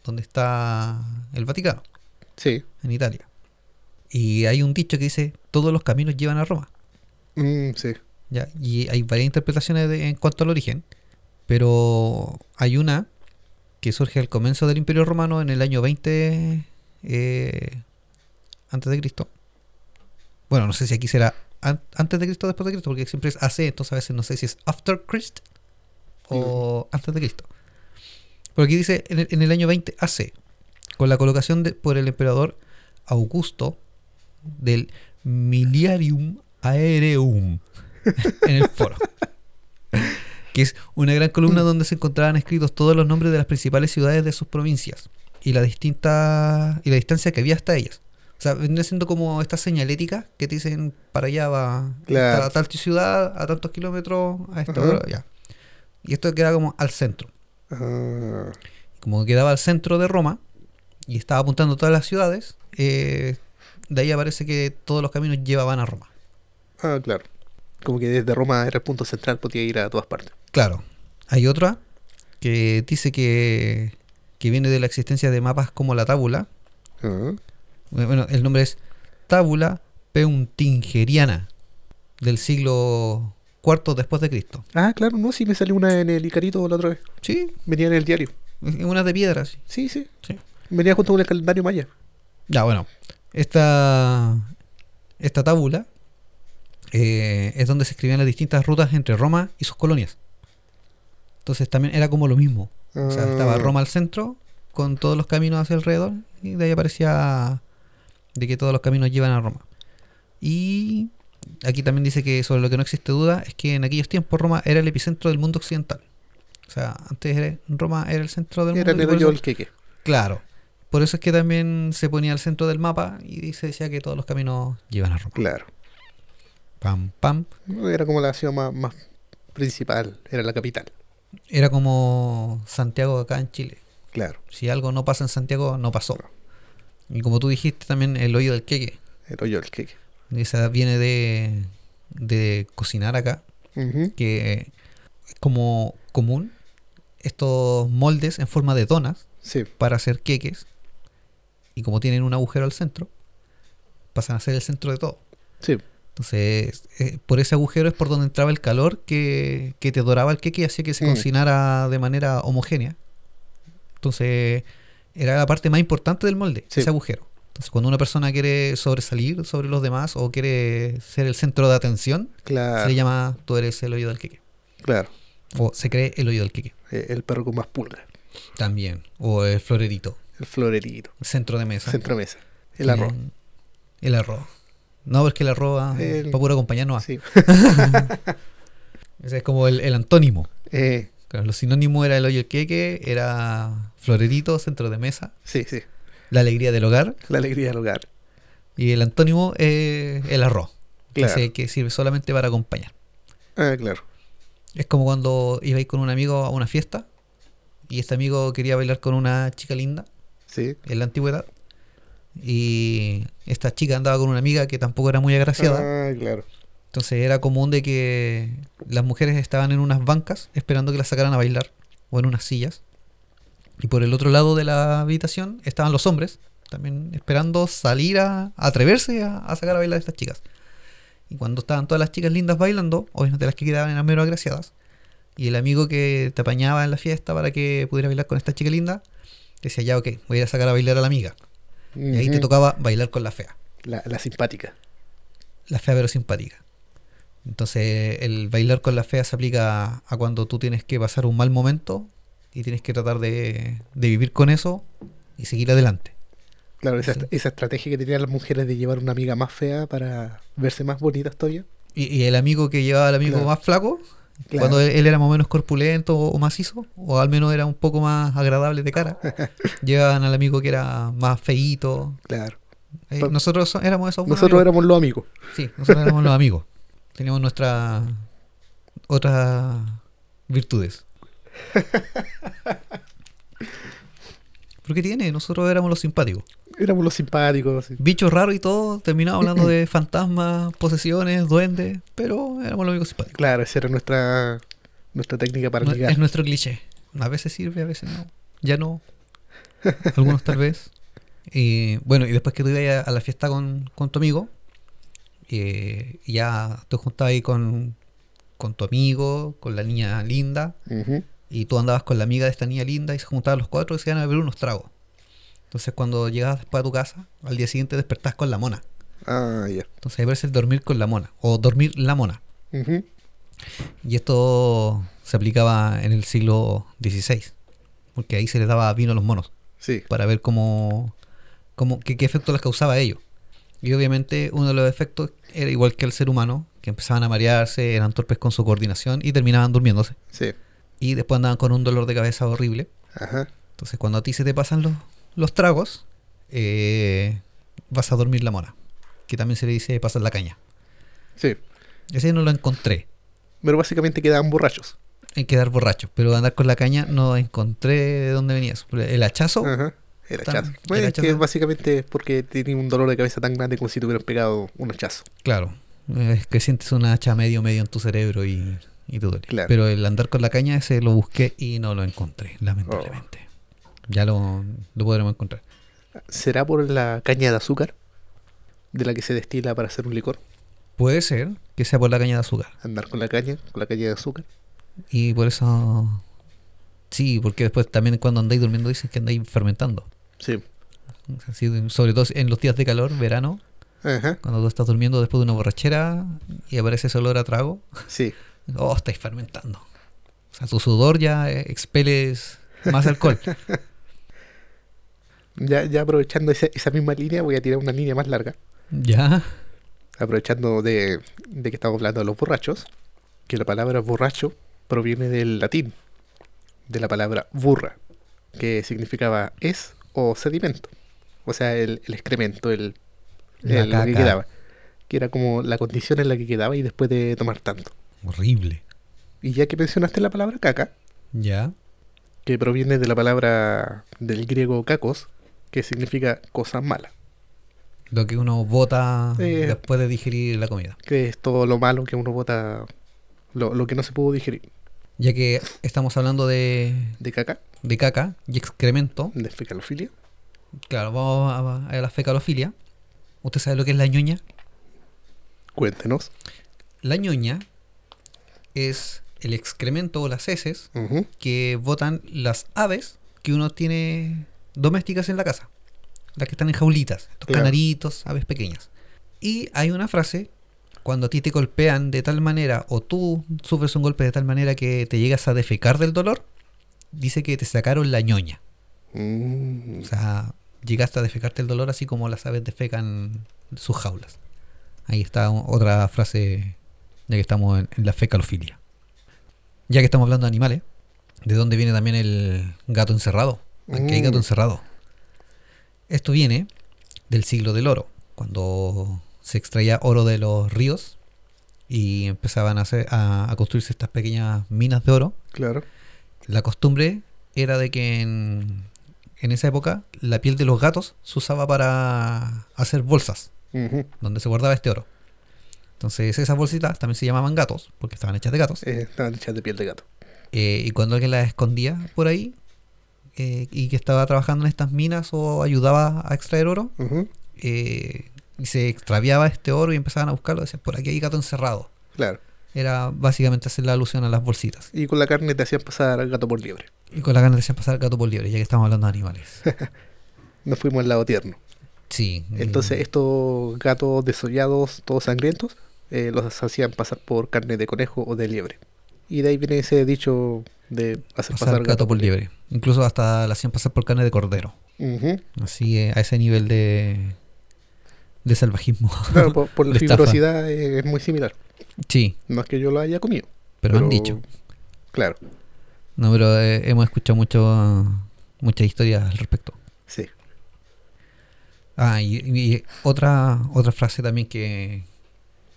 donde está el Vaticano, Sí. en Italia. Y hay un dicho que dice, todos los caminos llevan a Roma. Mm, sí. ¿ya? Y hay varias interpretaciones de- en cuanto al origen, pero hay una que surge al comienzo del Imperio Romano en el año 20 eh, antes de Cristo. Bueno, no sé si aquí será an- antes de Cristo o después de Cristo, porque siempre es AC, entonces a veces no sé si es after Christ o antes de Cristo. Pero aquí dice en el, en el año 20 AC, con la colocación de- por el emperador Augusto del Miliarium Aereum (laughs) en el foro. que es una gran columna donde se encontraban escritos todos los nombres de las principales ciudades de sus provincias y la distinta y la distancia que había hasta ellas. O sea, viene siendo como esta señalética que te dicen para allá va Claro. a tal ciudad, a tantos kilómetros, a esta hora, ya. Y esto queda como al centro. Ah, Como quedaba al centro de Roma y estaba apuntando todas las ciudades, eh, de ahí aparece que todos los caminos llevaban a Roma. ah, claro. Como que desde Roma era el punto central, podía ir a todas partes. Claro. Hay otra que dice que, que viene de la existencia de mapas como la tábula. Ah, Bueno, el nombre es Tábula Peuntingeriana del siglo IV después de Cristo. Ah, claro, no, sí me salió una en el Icarito la otra vez. Sí, Venía en el diario. es una de piedra, sí. Sí, sí. Sí. Venía junto con el calendario maya. Ya, bueno. Esta, esta tábula eh, es donde se escribían las distintas rutas entre Roma y sus colonias. Entonces también era como lo mismo. O sea, estaba Ah, Roma al centro con todos los caminos hacia alrededor y de ahí aparecía de que todos los caminos llevan a Roma. Y aquí también dice que sobre lo que no existe duda es que en aquellos tiempos Roma era el epicentro del mundo occidental. O sea, antes era- Roma era el centro del Era mundo. el hoyo eso- del queque. Claro. Por eso es que también se ponía al centro del mapa y se decía que todos los caminos llevan a Roma. Claro. Pam, pam. Era como la ciudad más, más principal, era la capital. Era como Santiago acá en Chile. Claro, Si algo no pasa en Santiago, no pasó. Y como tú dijiste también, el hoyo del queque. el hoyo del queque. Esa viene de, de cocinar acá, que es como común estos moldes en forma de donas Sí, para hacer queques. Y como tienen un agujero al centro, pasan a ser el centro de todo. sí, Entonces, eh, por ese agujero es por donde entraba el calor que, que te doraba el queque y hacía que se Mm. cocinara de manera homogénea. Entonces, era la parte más importante del molde, Sí. ese agujero. Entonces, cuando una persona quiere sobresalir sobre los demás o quiere ser el centro de atención, se le llama tú eres el hoyo del queque. claro. O se cree el hoyo del queque. Eh, El perro con más pulgas. También. O el florerito, El florerito. el centro de mesa. Centro mesa. El arroz. Tienen- El arroz. No, porque el arroz El- para puro acompañar no va. Sí. (laughs) (laughs) Ese es como el, el antónimo. Eh, Claro, los sinónimos era el hoyo del queque, era florerito, centro de mesa, sí, sí. La alegría del hogar, La alegría del hogar. y el antónimo es el arroz, que, Claro. se- que sirve solamente para acompañar. Ah, claro. Es como cuando ibais con un amigo a una fiesta y este amigo quería bailar con una chica linda Sí. en la antigüedad y esta chica andaba con una amiga que tampoco era muy agraciada. Ah, claro. Entonces era común de que las mujeres estaban en unas bancas esperando que las sacaran a bailar o en unas sillas. Y por el otro lado de la habitación estaban los hombres también esperando salir a, a atreverse a, a sacar a bailar a estas chicas. Y cuando estaban todas las chicas lindas bailando, obviamente las que quedaban eran menos agraciadas, y el amigo que te apañaba en la fiesta para que pudiera bailar con esta chica linda, decía ya, ok, voy a ir a sacar a bailar a la amiga. Y ahí te tocaba bailar con la fea. La, la simpática. La fea pero simpática. Entonces el bailar con la fea se aplica a cuando tú tienes que pasar un mal momento y tienes que tratar de, de vivir con eso y seguir adelante. Claro, esa, Sí. esa estrategia que tenían las mujeres de llevar una amiga más fea para verse más bonitas todavía. Y, y el amigo que llevaba al amigo Claro. más flaco, Claro. cuando él, él era más o menos corpulento o, o macizo, o al menos era un poco más agradable de cara, (laughs) llevaban al amigo que era más feíto. Claro. Eh, nosotros so- éramos esos Nosotros amigos. éramos los amigos. Sí, nosotros éramos los (laughs) amigos. Teníamos nuestras otras virtudes. (laughs) ¿Por qué tiene? Nosotros éramos los simpáticos. Éramos los simpáticos. sí. Bichos raros y todo, terminaba hablando de (laughs) fantasmas, posesiones, duendes, pero éramos los amigos simpáticos. Claro, esa era nuestra, nuestra técnica para No- ligar. es nuestro cliché. A veces sirve, a veces no. Ya no. Algunos tal vez. Y bueno, y después que tú ibas a, la fiesta con, con tu amigo, eh, ya te juntabas ahí con, con tu amigo, con la niña linda, Ujú. Y tú andabas con la amiga de esta niña linda y se juntaban los cuatro y se iban a beber unos tragos. Entonces cuando llegabas después a tu casa, al día siguiente despertabas con la mona. Ah, ya. Entonces ahí parece el dormir con la mona, o dormir la mona. Y esto se aplicaba en el siglo XVI, porque ahí se les daba vino a los monos, Sí. para ver cómo, cómo qué, qué efecto les causaba a ellos. Y obviamente uno de los efectos era igual que el ser humano, que empezaban a marearse, eran torpes con su coordinación y terminaban durmiéndose. Sí. Y después andaban con un dolor de cabeza horrible. Ajá. Entonces cuando a ti se te pasan los, los tragos, eh, vas a dormir la mona. Que también se le dice pasar la caña. Sí. Ese no lo encontré. Pero básicamente quedaban borrachos. En quedar borracho. Pero andar con la caña no encontré de dónde venía eso. El hachazo. Ajá. El Tan- hachazo. el Bueno, es que hachazo. básicamente es porque tenía un dolor de cabeza tan grande como si te hubieran pegado un hachazo. Claro. Es que sientes una hacha medio medio en tu cerebro y, y te duele. Claro. Pero el andar con la caña ese lo busqué y no lo encontré, lamentablemente. Ya lo, lo podremos encontrar. ¿Será por la caña de azúcar? De la que se destila para hacer un licor. Puede ser que sea por la caña de azúcar. Andar con la caña, con la caña de azúcar. Y por eso... Sí, porque después también cuando andáis durmiendo dicen que andáis fermentando. Sí, sobre todo en los días de calor, verano, Ajá. cuando tú estás durmiendo después de una borrachera y aparece ese olor a trago, Sí. Oh, estáis fermentando. O sea, tu sudor ya eh, expeles más alcohol. (laughs) Ya, ya aprovechando esa, esa misma línea, voy a tirar una línea más larga. ya. Aprovechando de, de que estamos hablando de los borrachos, que la palabra borracho proviene del latín, de la palabra burra, que significaba es o sedimento. O sea, el, el excremento, el, el- lo que quedaba. Que era como la condición en la que quedaba y después de tomar tanto. Horrible. Y ya que mencionaste la palabra caca, Ya. que proviene de la palabra del griego kakos, que significa cosa mala, Lo que uno bota Eh. después de digerir la comida. que es todo lo malo que uno bota, lo, lo que no se pudo digerir. Ya que estamos hablando de, De caca, de caca y excremento, de fecalofilia. claro, vamos a, a la fecalofilia. ¿Usted sabe lo que es la ñoña? Cuéntenos. La ñoña es el excremento o las heces que botan las aves que uno tiene domésticas en la casa. Las que están en jaulitas, estos Claro. canaritos, aves pequeñas. Y hay una frase, cuando a ti te golpean de tal manera o tú sufres un golpe de tal manera que te llegas a defecar del dolor, dice que te sacaron la ñoña. Mm, O sea, llegaste a defecarte el dolor así como las aves defecan sus jaulas. Ahí está otra frase, ya que estamos en, en la fecalofilia. Ya que estamos hablando de animales, ¿de dónde viene también el gato encerrado? Aquí hay gato Mm. encerrado. Esto viene del siglo del oro, cuando se extraía oro de los ríos y empezaban a, hacer, a, a construirse estas pequeñas minas de oro claro. la costumbre era de que en, en esa época la piel de los gatos se usaba para hacer bolsas donde se guardaba este oro. Entonces esas bolsitas también se llamaban gatos porque estaban hechas de gatos. eh, estaban hechas de piel de gato. Eh, y cuando alguien las escondía por ahí eh, y que estaba trabajando en estas minas o ayudaba a extraer oro, eh, y se extraviaba este oro y empezaban a buscarlo, decían, por aquí hay gato encerrado. Claro. Era básicamente hacer la alusión a las bolsitas. Y con la carne te hacían pasar gato por liebre. Y con la ganas de decían pasar gato por liebre, ya que estamos hablando de animales. (laughs) Nos fuimos al lado tierno. Sí. Entonces, estos gatos desollados, todos sangrientos, eh, los hacían pasar por carne de conejo o de liebre. Y de ahí viene ese dicho de hacer pasar gato, por liebre. Incluso hasta la hacían pasar por carne de cordero. Así eh, a ese nivel de, de salvajismo. (laughs) Claro, por, por (laughs) la fibrosidad eh, es muy similar. sí, No es que yo lo haya comido. pero, han dicho. Claro, No, pero eh, hemos escuchado mucho, muchas historias al respecto. sí. Ah, y, y otra, otra frase también que,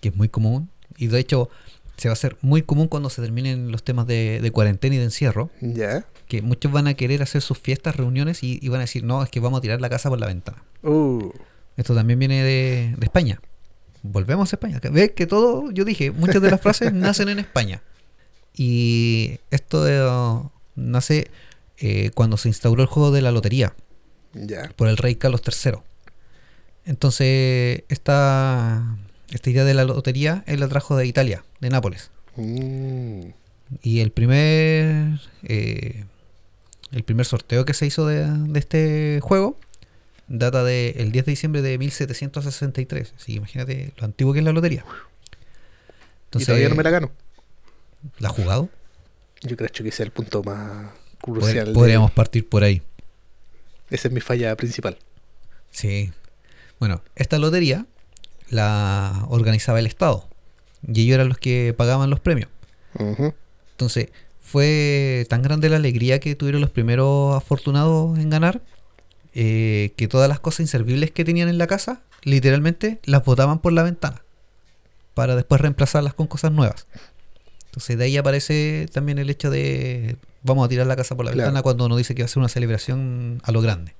que es muy común. Y de hecho se va a hacer muy común cuando se terminen los temas de, de cuarentena y de encierro. Ya. Que muchos van a querer hacer sus fiestas, reuniones y, y van a decir, no, es que vamos a tirar la casa por la ventana. Uh, Esto también viene de, de España. Volvemos a España. ¿Ves que todo, yo dije, muchas de las frases (laughs) nacen en España? Y esto de- nace eh, cuando se instauró el juego de la lotería ya. por el rey Carlos III. Entonces, esta, esta idea de la lotería él la trajo de Italia, de Nápoles. Mm, Y el primer, eh, el primer sorteo que se hizo de, de este juego data del 10 de diciembre de 1763. Así que imagínate lo antiguo que es la lotería. y todavía no me la gano. ¿la ha jugado? Yo creo que ese es el punto más crucial. de- podríamos partir por ahí. Esa es mi falla principal. Sí. Bueno, esta lotería la organizaba el Estado. Y ellos eran los que pagaban los premios. Entonces, fue tan grande la alegría que tuvieron los primeros afortunados en ganar, eh, que todas las cosas inservibles que tenían en la casa literalmente las botaban por la ventana para después reemplazarlas con cosas nuevas. Entonces de ahí aparece también el hecho de vamos a tirar la casa por la Claro. ventana cuando uno dice que va a ser una celebración a lo grande,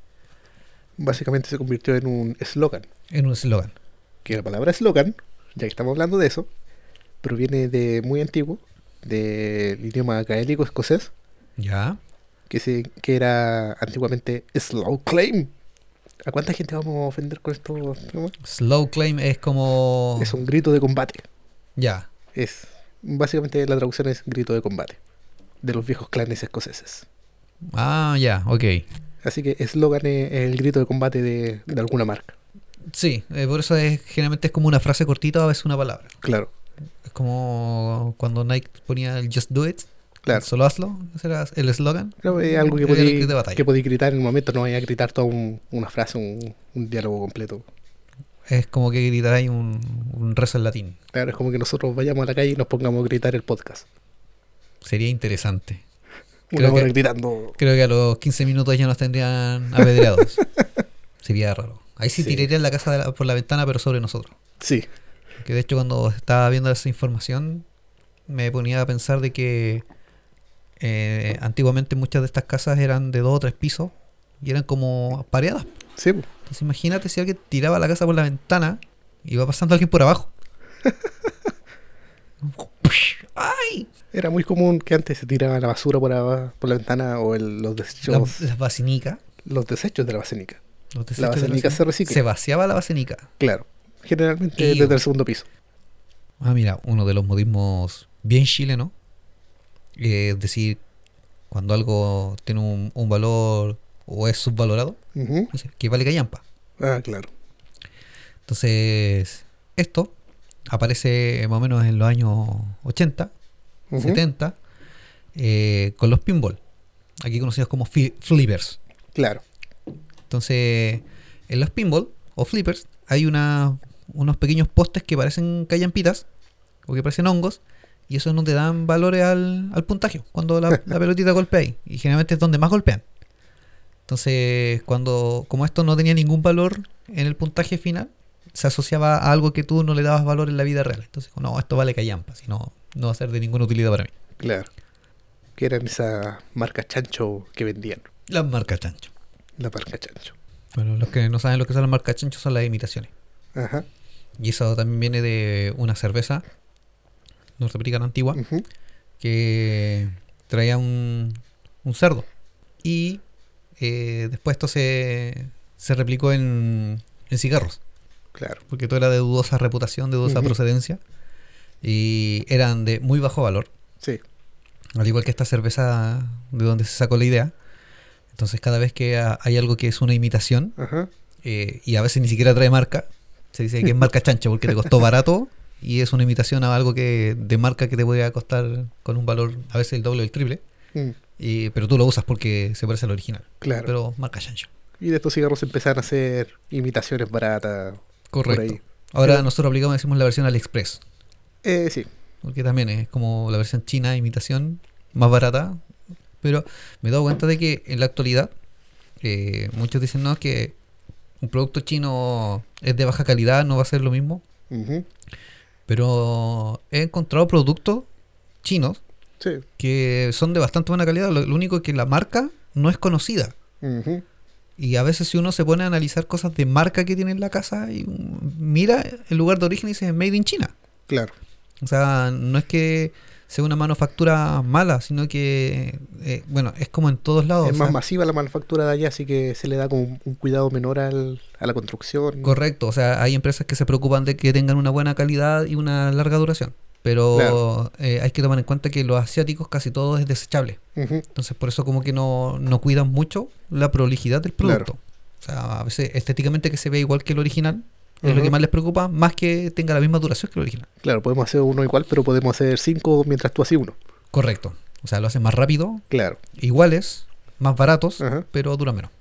Básicamente se convirtió en un eslogan. en un eslogan. Que la palabra eslogan, ya que estamos hablando de eso, proviene de muy antiguo, del idioma gaélico escocés, Ya. que, se, que era antiguamente slow claim. ¿A cuánta gente vamos a ofender con esto? Slow claim es como... Es un grito de combate. Ya. Es básicamente la traducción es grito de combate de los viejos clanes escoceses. Ah, ya, ok. Así que eslogan es el grito de combate de, de alguna marca. Sí, eh, por eso es, generalmente es como una frase cortita o a veces una palabra. Claro, Es como cuando Nike ponía el Just Do It, claro. solo hazlo, ese era el eslogan. Claro, es algo que el podéis gritar en un momento, no vaya a gritar toda un- una frase, un, un diálogo completo. Es como que gritar ahí un, un rezo en latín. Claro, es como que nosotros vayamos a la calle y nos pongamos a gritar el podcast. Sería interesante. (laughs) Creo que- gritando. Creo que a los 15 minutos ya nos tendrían apedreados. (laughs) Sería raro. Ahí sí, Sí. tirarían la casa la- por la ventana, pero sobre nosotros. Sí, Que de hecho cuando estaba viendo esa información me ponía a pensar de que eh, antiguamente muchas de estas casas eran de dos o tres pisos y eran como pareadas. sí. Entonces imagínate si alguien tiraba la casa por la ventana y va pasando alguien por abajo. (laughs) ¡Ay! Era muy común que antes se tiraba la basura por, aba- por la ventana o el- los desechos, La, la vacinica. los desechos de la basenica. La vasenica se recicla. Se vaciaba la vacinica. Claro. Generalmente desde el segundo piso. Ah, mira, uno de los modismos bien chilenos. eh, Es decir, cuando algo tiene un, un valor o es subvalorado, que vale callampa. Ah, claro. Entonces, esto aparece más o menos en los años 80, Ujú. 70, eh, con los pinball, aquí conocidos como flippers. Claro. Entonces, en los pinball o flippers hay una, unos pequeños postes que parecen callampitas o que parecen hongos y eso no te dan valores al, al puntaje cuando la, (laughs) la pelotita golpea ahí. Y generalmente es donde más golpean. Entonces, cuando como esto no tenía ningún valor en el puntaje final, se asociaba a algo que tú no le dabas valor en la vida real. Entonces, no, esto vale callampa, si no, no va a ser de ninguna utilidad para mí. Claro. Que eran esas marcas chancho que vendían. Las marcas chancho. La marca chancho. Bueno, los que no saben lo que son las marcas chancho son las imitaciones. Ajá. Y eso también viene de una cerveza norteamericana antigua que traía un, un cerdo. Y eh, después esto se, se replicó en, en cigarros, Claro. porque todo era de dudosa reputación, de dudosa procedencia. Y eran de muy bajo valor, Sí. al igual que esta cerveza de donde se sacó la idea. Entonces cada vez que ha- hay algo que es una imitación, Ajá. eh, y a veces ni siquiera trae marca. Se dice que es marca chancha porque te costó barato y es una imitación a algo que de marca que te puede costar con un valor a veces el doble o el triple. Mm, Y, pero tú lo usas porque se parece al original. Claro. Pero marca chancho. Y de estos cigarros empezaron a hacer imitaciones baratas. Correcto. Por ahí. Ahora nosotros aplicamos, decimos la versión AliExpress. Eh, sí. Porque también es como la versión china, imitación, más barata. Pero me he dado cuenta de que en la actualidad eh, muchos dicen no que un producto chino es de baja calidad, no va a ser lo mismo. Pero he encontrado productos chinos Sí. que son de bastante buena calidad. Lo, lo único que la marca no es conocida. Y a veces si uno se pone a analizar cosas de marca que tiene en la casa y mira el lugar de origen y dice Made in China. Claro. O sea, no es que sea una manufactura mala, sino que, eh, bueno, es como en todos lados. es más sea, masiva la manufactura de allá, así que se le da como un, un cuidado menor al, a la construcción. Correcto, o sea, hay empresas que se preocupan de que tengan una buena calidad y una larga duración. Pero Claro. eh, hay que tomar en cuenta que los asiáticos casi todo es desechable. Entonces por eso como que no, no cuidan mucho la prolijidad del Claro. producto. O sea, a veces estéticamente que se ve igual que el original es lo que más les preocupa, más que tenga la misma duración que el original. Claro, podemos hacer uno igual, pero podemos hacer cinco mientras tú haces uno. Correcto. O sea, lo hacen más rápido, Claro. iguales, más baratos, pero duran menos.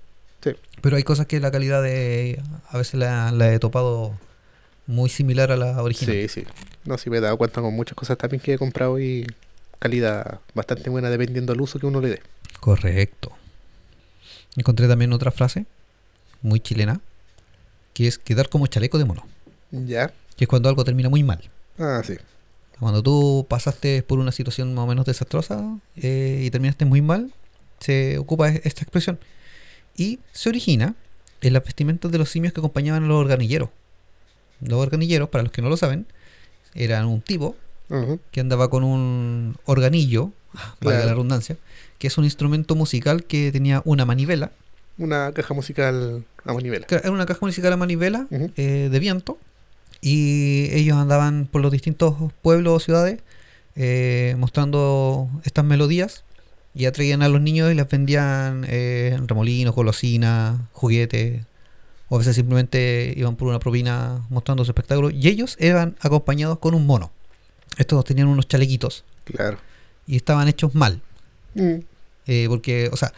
Sí. Pero hay cosas que la calidad de a veces la, la he topado muy similar a la original. Sí, sí. No, sí me he dado cuenta con muchas cosas también que he comprado y calidad bastante buena dependiendo del uso que uno le dé. Correcto. Encontré también otra frase muy chilena que es quedar como chaleco de mono, Ya. que es cuando algo termina muy mal. Ah, sí. Cuando tú pasaste por una situación más o menos desastrosa eh, y terminaste muy mal, se ocupa esta expresión. Y se origina en las vestimentas de los simios que acompañaban a los organilleros. Los organilleros, para los que no lo saben, eran un tipo que andaba con un organillo, (laughs) Claro. la redundancia, que es un instrumento musical que tenía una manivela, Una caja musical a manivela. era una caja musical a manivela eh, de viento, y ellos andaban por los distintos pueblos o ciudades eh, mostrando estas melodías y atraían a los niños y les vendían eh, remolinos, golosinas, juguetes, o a veces simplemente iban por una propina mostrando su espectáculo, y ellos eran acompañados con un mono. Estos tenían unos chalequitos Claro. y estaban hechos mal. Mm, Eh, porque, o sea,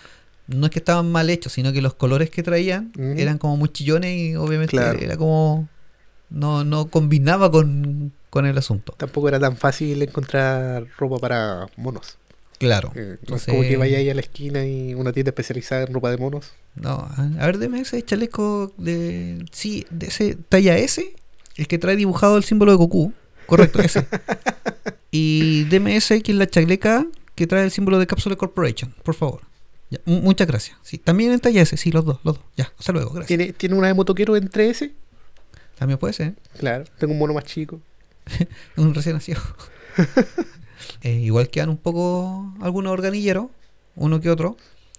no es que estaban mal hechos, sino que los colores que traían eran como muy chillones y obviamente Claro. era como. No, no combinaba con, con el asunto. Tampoco era tan fácil encontrar ropa para monos. Claro. Eh, no es como que vaya ahí a la esquina y una tienda especializada en ropa de monos. No, a ver, deme ese chaleco de. Sí, de ese talla S, el que trae dibujado el símbolo de Goku. Correcto, ese. (laughs) y deme ese que es la chaleca que trae el símbolo de Capsule Corporation, por favor. Ya, muchas gracias. Sí, también en talla S, sí, los dos, los dos. Ya, hasta luego, gracias. ¿Tiene, ¿Tiene una de motoquero entre ese? También puede ser. Claro. Tengo un mono más chico. (laughs) un recién nacido. (laughs) Eh, igual quedan un poco algunos organilleros, uno que otro,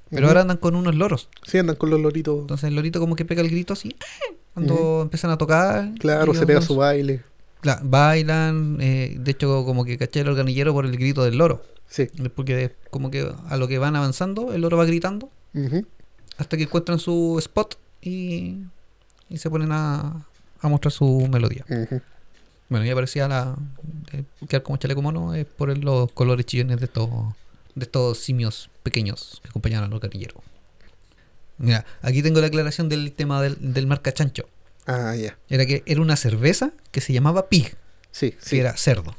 pero ahora andan con unos loros. Sí, andan con los loritos. Entonces el lorito como que pega el grito así, ¡ah! cuando empiezan a tocar. Claro, se pega su baile. Bailan, eh, de hecho como que caché el organillero por el grito del loro. Sí. Porque como que a lo que van avanzando, el loro va gritando hasta que encuentran su spot y, y se ponen a, a mostrar su melodía. Bueno, ya parecía la. eh, quedar como chaleco mono es por el- los colores chillones de estos, de estos simios pequeños que acompañaban al organillero. Mira, aquí tengo la aclaración del tema del, del marca chancho. Ah, ya. Era que era una cerveza que se llamaba Pig, Sí, que sí. era cerdo.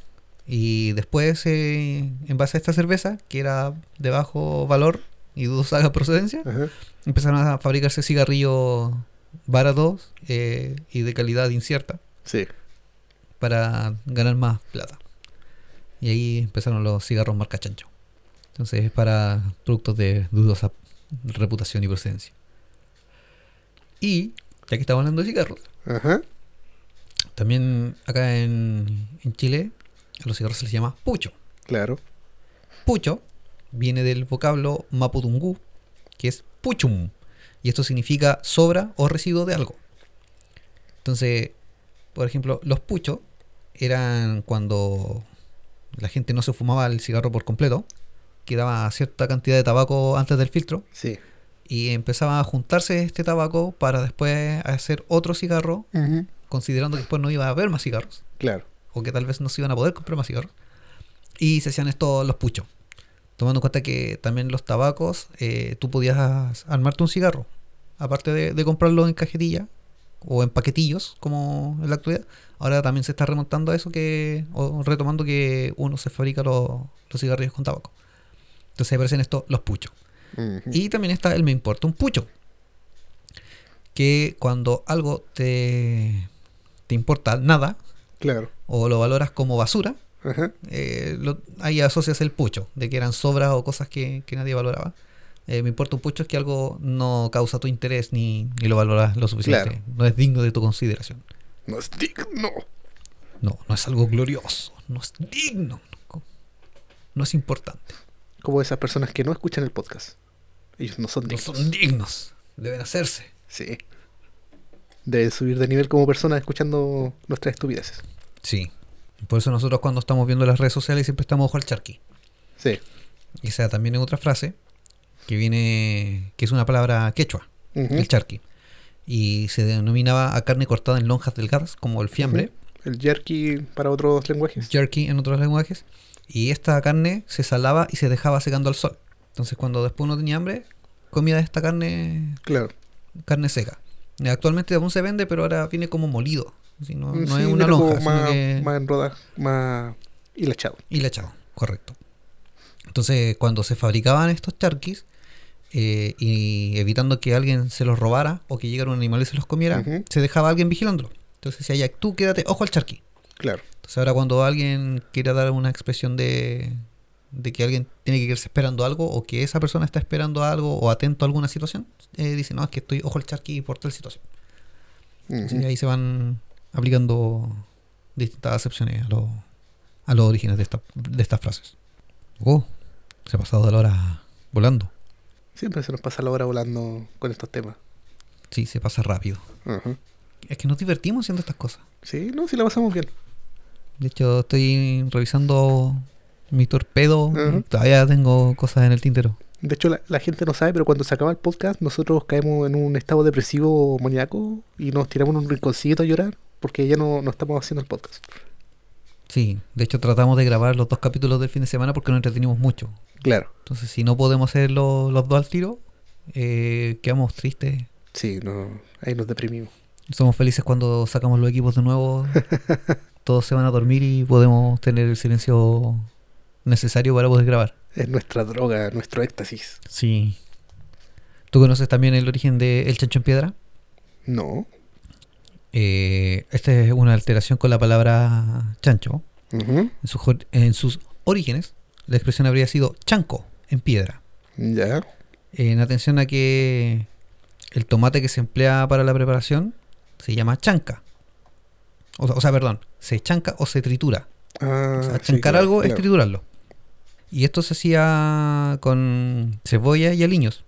Y después, eh, en base a esta cerveza, que era de bajo valor y dudosa procedencia, Ajá. empezaron a fabricarse cigarrillos baratos eh, y de calidad incierta. Sí. para ganar más plata. Y ahí empezaron los cigarros marca chancho. Entonces es para productos de dudosa reputación y procedencia. Y, ya que estamos hablando de cigarros, Ajá. también acá en, en Chile a los cigarros se les llama pucho. Claro. Pucho viene del vocablo mapudungú, que es puchum. Y esto significa sobra o residuo de algo. Entonces, por ejemplo, los puchos eran cuando la gente no se fumaba el cigarro por completo, quedaba cierta cantidad de tabaco antes del filtro Sí. y empezaba a juntarse este tabaco para después hacer otro cigarro, considerando que después no iba a haber más cigarros Claro. O que tal vez no se iban a poder comprar más cigarros. Y se hacían estos los puchos. Tomando en cuenta que también los tabacos, eh, tú podías armarte un cigarro. Aparte de, de comprarlo en cajetilla o en paquetillos, como en la actualidad. Ahora también se está remontando a eso que, o retomando que uno se fabrica los, los cigarrillos con tabaco. Entonces aparecen estos los puchos. Ujú. Y también está el me importa un pucho. Que cuando algo te, te importa nada, Claro. O lo valoras como basura, eh, lo- ahí asocias el pucho, de que eran sobras o cosas que, que nadie valoraba. Eh, me importa un pucho es que algo no causa tu interés ni, ni lo valoras lo suficiente. Claro. No es digno de tu consideración. No es digno. No, no es algo glorioso. No es digno. No, no es importante. Como esas personas que no escuchan el podcast. Ellos no son No dignos. son dignos. Deben hacerse. Sí. Deben subir de nivel como personas escuchando nuestras estupideces. Sí. Por eso nosotros cuando estamos viendo las redes sociales siempre estamos ojo al charqui. Sí. Y esa también es otra frase que viene, que es una palabra quechua, el charqui. Y se denominaba a carne cortada en lonjas delgadas, como el fiambre, El jerky para otros lenguajes. jerky en otros lenguajes. Y esta carne se salaba y se dejaba secando al sol. Entonces cuando después uno tenía hambre, comía esta carne, Claro. carne seca. Actualmente aún se vende, pero ahora viene como molido. No, no Sí, es una lonja, más, que... más en rodajas, más hilachado. Y lechado, correcto. Entonces, cuando se fabricaban estos charquis, eh, y evitando que alguien se los robara o que llegara un animal y se los comiera, se dejaba a alguien vigilándolo. Entonces decía, ya, tú quédate, ojo al charqui. Claro. Entonces ahora cuando alguien quiere dar una expresión de, de que alguien tiene que quedarse esperando algo o que esa persona está esperando algo o atento a alguna situación, eh, dice, no, es que estoy ojo al charqui por tal situación. Que ahí se van aplicando distintas acepciones a, los a los orígenes de, esta- de estas frases. Oh, se ha pasado de la hora volando. Siempre se nos pasa la hora volando con estos temas. Sí, se pasa rápido. Es que nos divertimos haciendo estas cosas. Sí, no, sí la pasamos bien. De hecho, estoy revisando mi torpedo Ujú. todavía tengo cosas en el tintero. De hecho, la, la gente no sabe, pero cuando se acaba el podcast, nosotros caemos en un estado depresivo maníaco y nos tiramos en un rinconcito a llorar porque ya no, no estamos haciendo el podcast. Sí, de hecho tratamos de grabar los dos capítulos del fin de semana porque nos entretenimos mucho. Claro. Entonces, si no podemos hacer lo- los dos al tiro, eh, quedamos tristes. Sí, no, ahí nos deprimimos. Somos felices cuando sacamos los equipos de nuevo. (laughs) todos se van a dormir y podemos tener el silencio necesario para poder grabar. Es nuestra droga, nuestro éxtasis. Sí. ¿Tú conoces también el origen de El Chancho en Piedra? No. Eh, esta es una alteración con la palabra chancho. En, sus or- en sus orígenes, la expresión habría sido chanco en piedra. Ya. En atención a que el tomate que se emplea para la preparación se llama chanca. O, o sea, perdón, se chanca o se tritura. Ah, O sea, sí, chancar claro, algo es triturarlo. Y esto se hacía con cebolla y aliños.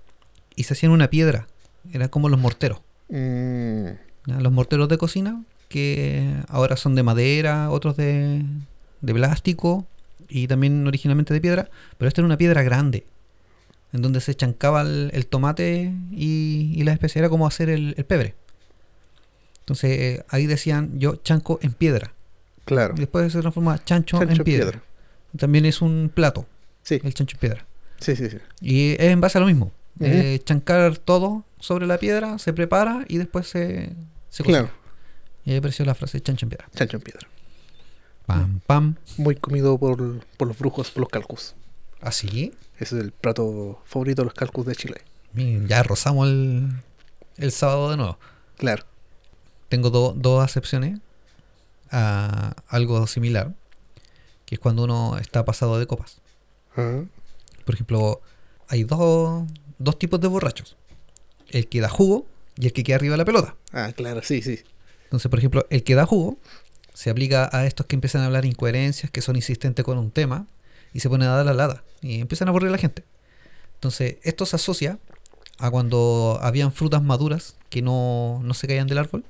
Y se hacía en una piedra. Era como los morteros. Mm, ¿ya? Los morteros de cocina, que ahora son de madera, otros de, de plástico y también originalmente de piedra. Pero esta era una piedra grande. En donde se chancaba el, el tomate y, y la especie. Era como hacer el, el pebre. Entonces eh, ahí decían yo chanco en piedra. claro. Y después se transforma chancho, Chancho en piedra. piedra. También es un plato, Sí, el chancho en piedra. sí, sí, sí. Y es en base a lo mismo. Eh, chancar todo sobre la piedra, se prepara y después se, se cocina. Claro. Y ahí apareció la frase chancho en piedra. Chancho en piedra. Pam, pam. Muy comido por, por los brujos, por los calcus. Así. Ese es el plato favorito de los calcus de Chile. Miren, Ya rozamos el, el sábado de nuevo. Claro. Tengo do- dos acepciones a algo similar, que es cuando uno está pasado de copas. Ah, Por ejemplo, hay dos, dos tipos de borrachos. El que da jugo y el que queda arriba de la pelota. Ah, claro, sí, sí. Entonces, por ejemplo, el que da jugo se aplica a estos que empiezan a hablar incoherencias, que son insistentes con un tema, y se ponen a dar la lata, y empiezan a aburrir a la gente. Entonces, esto se asocia a cuando habían frutas maduras que no, no se caían del árbol,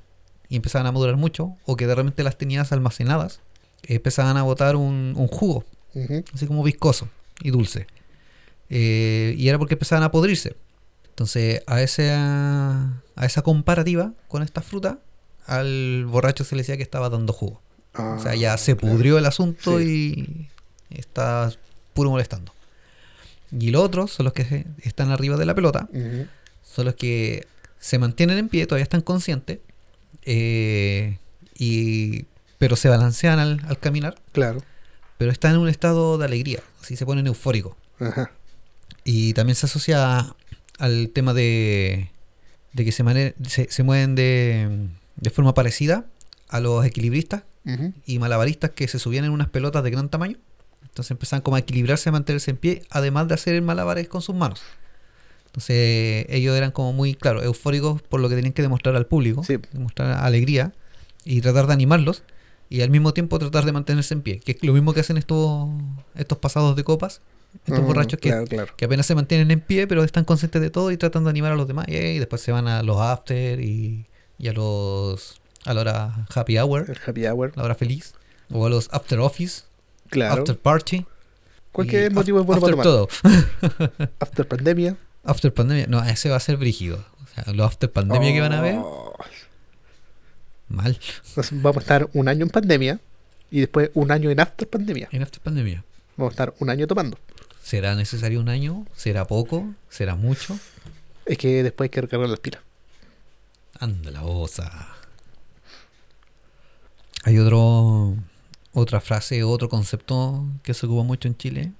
y empezaban a madurar mucho, o que de repente las tenías almacenadas, empezaban a botar un, un jugo, así como viscoso y dulce. Eh, y era porque empezaban a podrirse. Entonces, a, ese, a esa comparativa con esta fruta, al borracho se le decía que estaba dando jugo. Ah, o sea, ya se claro. pudrió el asunto Sí. y está puro molestando. Y los otros son los que se- están arriba de la pelota, Ujú. son los que se mantienen en pie, todavía están conscientes, eh, y, pero se balancean al, al caminar, Claro. pero están en un estado de alegría, así se ponen eufóricos. Ajá. Y también se asocia al tema de, de que se, mane- se, se mueven de, de forma parecida a los equilibristas y malabaristas que se subían en unas pelotas de gran tamaño. Entonces empezaban como a equilibrarse, a mantenerse en pie, además de hacer malabares con sus manos. Entonces ellos eran como muy, claro, eufóricos por lo que tenían que demostrar al público, Sí. demostrar alegría y tratar de animarlos y al mismo tiempo tratar de mantenerse en pie, que es lo mismo que hacen estos, estos pasados de copas, estos borrachos que, Claro, claro. que apenas se mantienen en pie, pero están conscientes de todo y tratan de animar a los demás. Y, después se van a los after y, y a los a la hora happy hour, El happy hour. la hora feliz, o a los after office, Claro. after party. Cualquier y motivo es bueno after para todo. (laughs) After pandemia. after pandemia, no, ese va a ser brígido. O sea, los after pandemia que van a ver, Oh. mal. Entonces, vamos a estar un año en pandemia y después un año en after pandemia. En after pandemia. Vamos a estar un año tomando. ¿Será necesario un año? ¿Será poco? ¿Será mucho? Es que después hay que recargar las pilas. Anda la osa. Hay otro, otra frase, otro concepto que se ocupa mucho en Chile,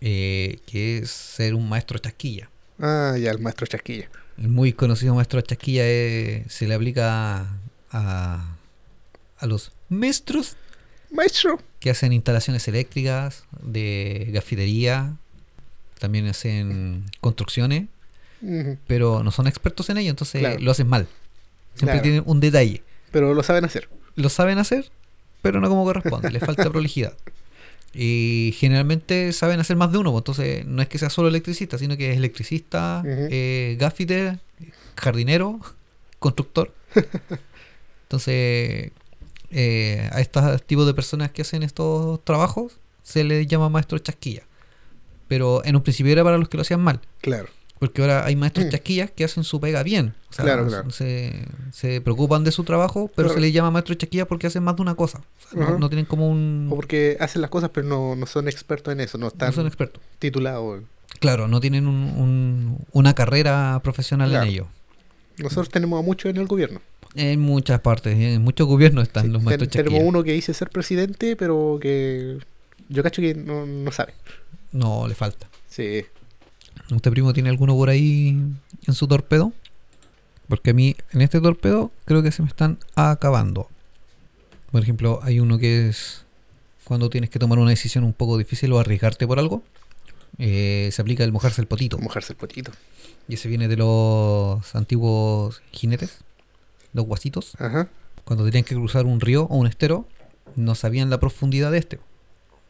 eh, que es ser un maestro chasquilla. Ah, ya, el maestro Chasquilla. El muy conocido maestro Chasquilla eh, se le aplica a, a los maestros Maestro. que hacen instalaciones eléctricas, de gafitería, también hacen construcciones, pero no son expertos en ello, entonces Claro. lo hacen mal. Siempre Claro. tienen un detalle. Pero lo saben hacer. Lo saben hacer, pero no como corresponde, les falta (laughs) prolijidad. Y generalmente saben hacer más de uno, pues, entonces no es que sea solo electricista, sino que es electricista, eh, gaffiter, jardinero, (laughs) constructor. (laughs) Entonces, eh, a estos tipos de personas que hacen estos trabajos se les llama maestro chasquilla. Pero en un principio era para los que lo hacían mal. Claro. Porque ahora hay maestros Mm. chasquillas que hacen su pega bien. O sea, Claro, claro. Se, se preocupan de su trabajo, pero Claro. se les llama maestros chasquillas porque hacen más de una cosa. O sea, no, no tienen como un... O porque hacen las cosas, pero no, no son expertos en eso. No están No son expertos. titulados. Claro, no tienen un- un- una carrera profesional en ello. Nosotros tenemos a muchos en el gobierno. En muchas partes, en muchos gobiernos están Sí, los ten- tenemos uno que dice ser presidente, pero que yo cacho que no, no sabe. No, le falta. Sí. ¿Usted primo tiene alguno por ahí en su torpedo? Porque a mí en este torpedo creo que se me están acabando. Por ejemplo, hay uno que es cuando tienes que tomar una decisión un poco difícil o arriesgarte por algo. eh, se aplica el mojarse el potito. Mojarse el potito. Y ese viene de los antiguos jinetes, los guasitos. Ajá. Cuando tenían que cruzar un río o un estero, no sabían la profundidad de este.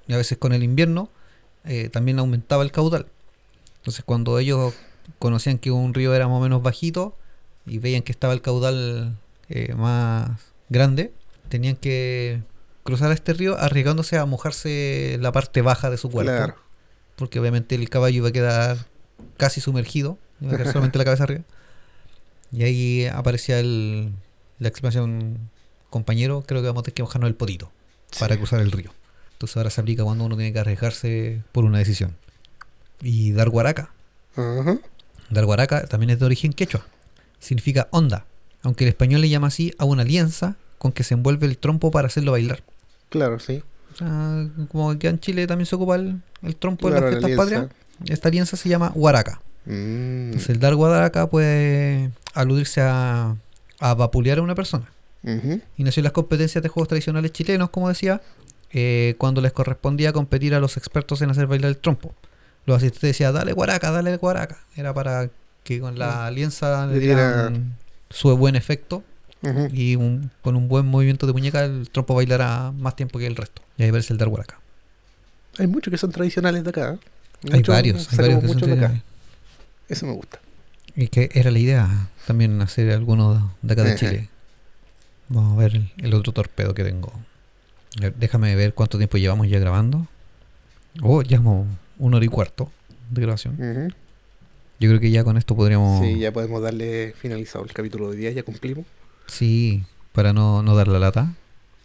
Y a veces con el invierno eh, también aumentaba el caudal. Entonces cuando ellos conocían que un río era más o menos bajito y veían que estaba el caudal eh, más grande, tenían que cruzar este río arriesgándose a mojarse la parte baja de su cuerpo. Claro. Porque obviamente el caballo iba a quedar casi sumergido, iba a quedar solamente la cabeza arriba. Y ahí aparecía el, la expresión compañero, creo que vamos a tener que mojarnos el potito para cruzar el río. Entonces ahora se aplica cuando uno tiene que arriesgarse por una decisión. Y dar guaraca. Dar guaraca también es de origen quechua. Significa onda, aunque el español le llama así a una alianza con que se envuelve el trompo para hacerlo bailar. Claro, sí. O sea, como aquí en Chile también se ocupa el, el trompo Claro, en la las fiestas patrias, esta alianza se llama guaraca. Mm. Entonces el dar guaraca puede aludirse a, a vapulear a una persona. Y nació en las competencias de juegos tradicionales chilenos, como decía, eh, cuando les correspondía competir a los expertos en hacer bailar el trompo. Los asistentes decían, dale guaraca, dale guaraca. Era para que con la alianza le Le diera- dieran su buen efecto y un- con un buen movimiento de muñeca el trompo bailará más tiempo que el resto. Y ahí aparece el dar guaraca. Hay muchos que son tradicionales de acá. ¿eh? Hay Muchos- varios, hay varios que son muchos de acá. tradicionales. Eso me gusta. Y que era la idea también hacer algunos de acá de. Chile. Vamos a ver el, el otro torpedo que tengo. Ver, Déjame ver cuánto tiempo llevamos ya grabando. Oh, ya como una hora y cuarto de grabación. Yo creo que ya con esto podríamos... Sí, ya podemos darle finalizado el capítulo de día, ya cumplimos. Sí, para no, no dar la lata,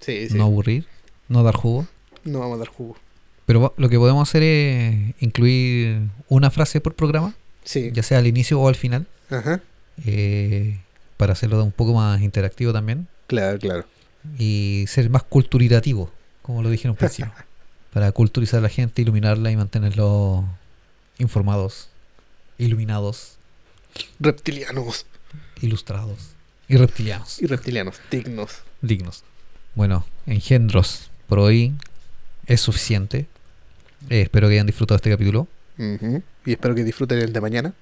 Sí, sí. no aburrir, no dar jugo. No vamos a dar jugo. Pero lo que podemos hacer es incluir una frase por programa, Sí. ya sea al inicio o al final, Ajá. eh, para hacerlo un poco más interactivo también. Claro, claro. y ser más culturitativo, como lo dije en un principio, (laughs) para culturizar a la gente, iluminarla y mantenerlos informados, iluminados, Reptilianos ilustrados y reptilianos, y reptilianos, dignos. dignos. Bueno, engendros, por hoy es suficiente. Eh, espero que hayan disfrutado este capítulo. Ujú. Y espero que disfruten el de mañana.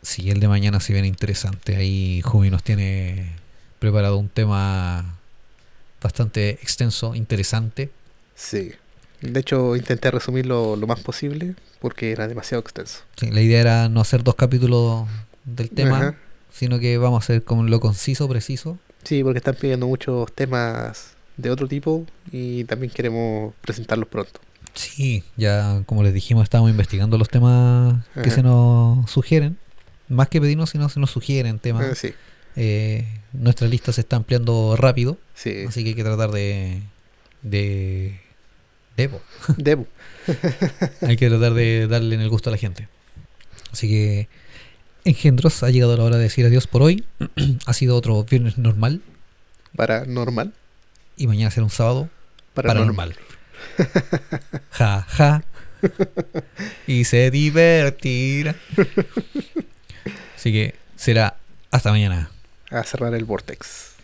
Si el de mañana se viene interesante, ahí Jumi nos tiene preparado un tema bastante extenso, interesante. Sí. De hecho, intenté resumirlo lo más posible porque era demasiado extenso. Sí, la idea era no hacer dos capítulos del tema, Ajá. sino que vamos a hacer como lo conciso, preciso. Sí, porque están pidiendo muchos temas de otro tipo y también queremos presentarlos pronto. Sí, ya como les dijimos, estamos investigando los temas que Ajá. se nos sugieren. Más que pedirnos, sino se nos sugieren Ah, temas. sí, Eh, nuestra lista se está ampliando rápido, sí. así que hay que tratar de... de... Debo. (laughs) Debo. hay que tratar de darle en el gusto a la gente. Así que, engendros, ha llegado la hora de decir adiós por hoy. (clears throat) ha sido otro viernes normal Paranormal. y mañana será un sábado Paranormal. paranormal. (laughs) ja, ja. y se divertirá. Así que será hasta mañana. A cerrar el vortex.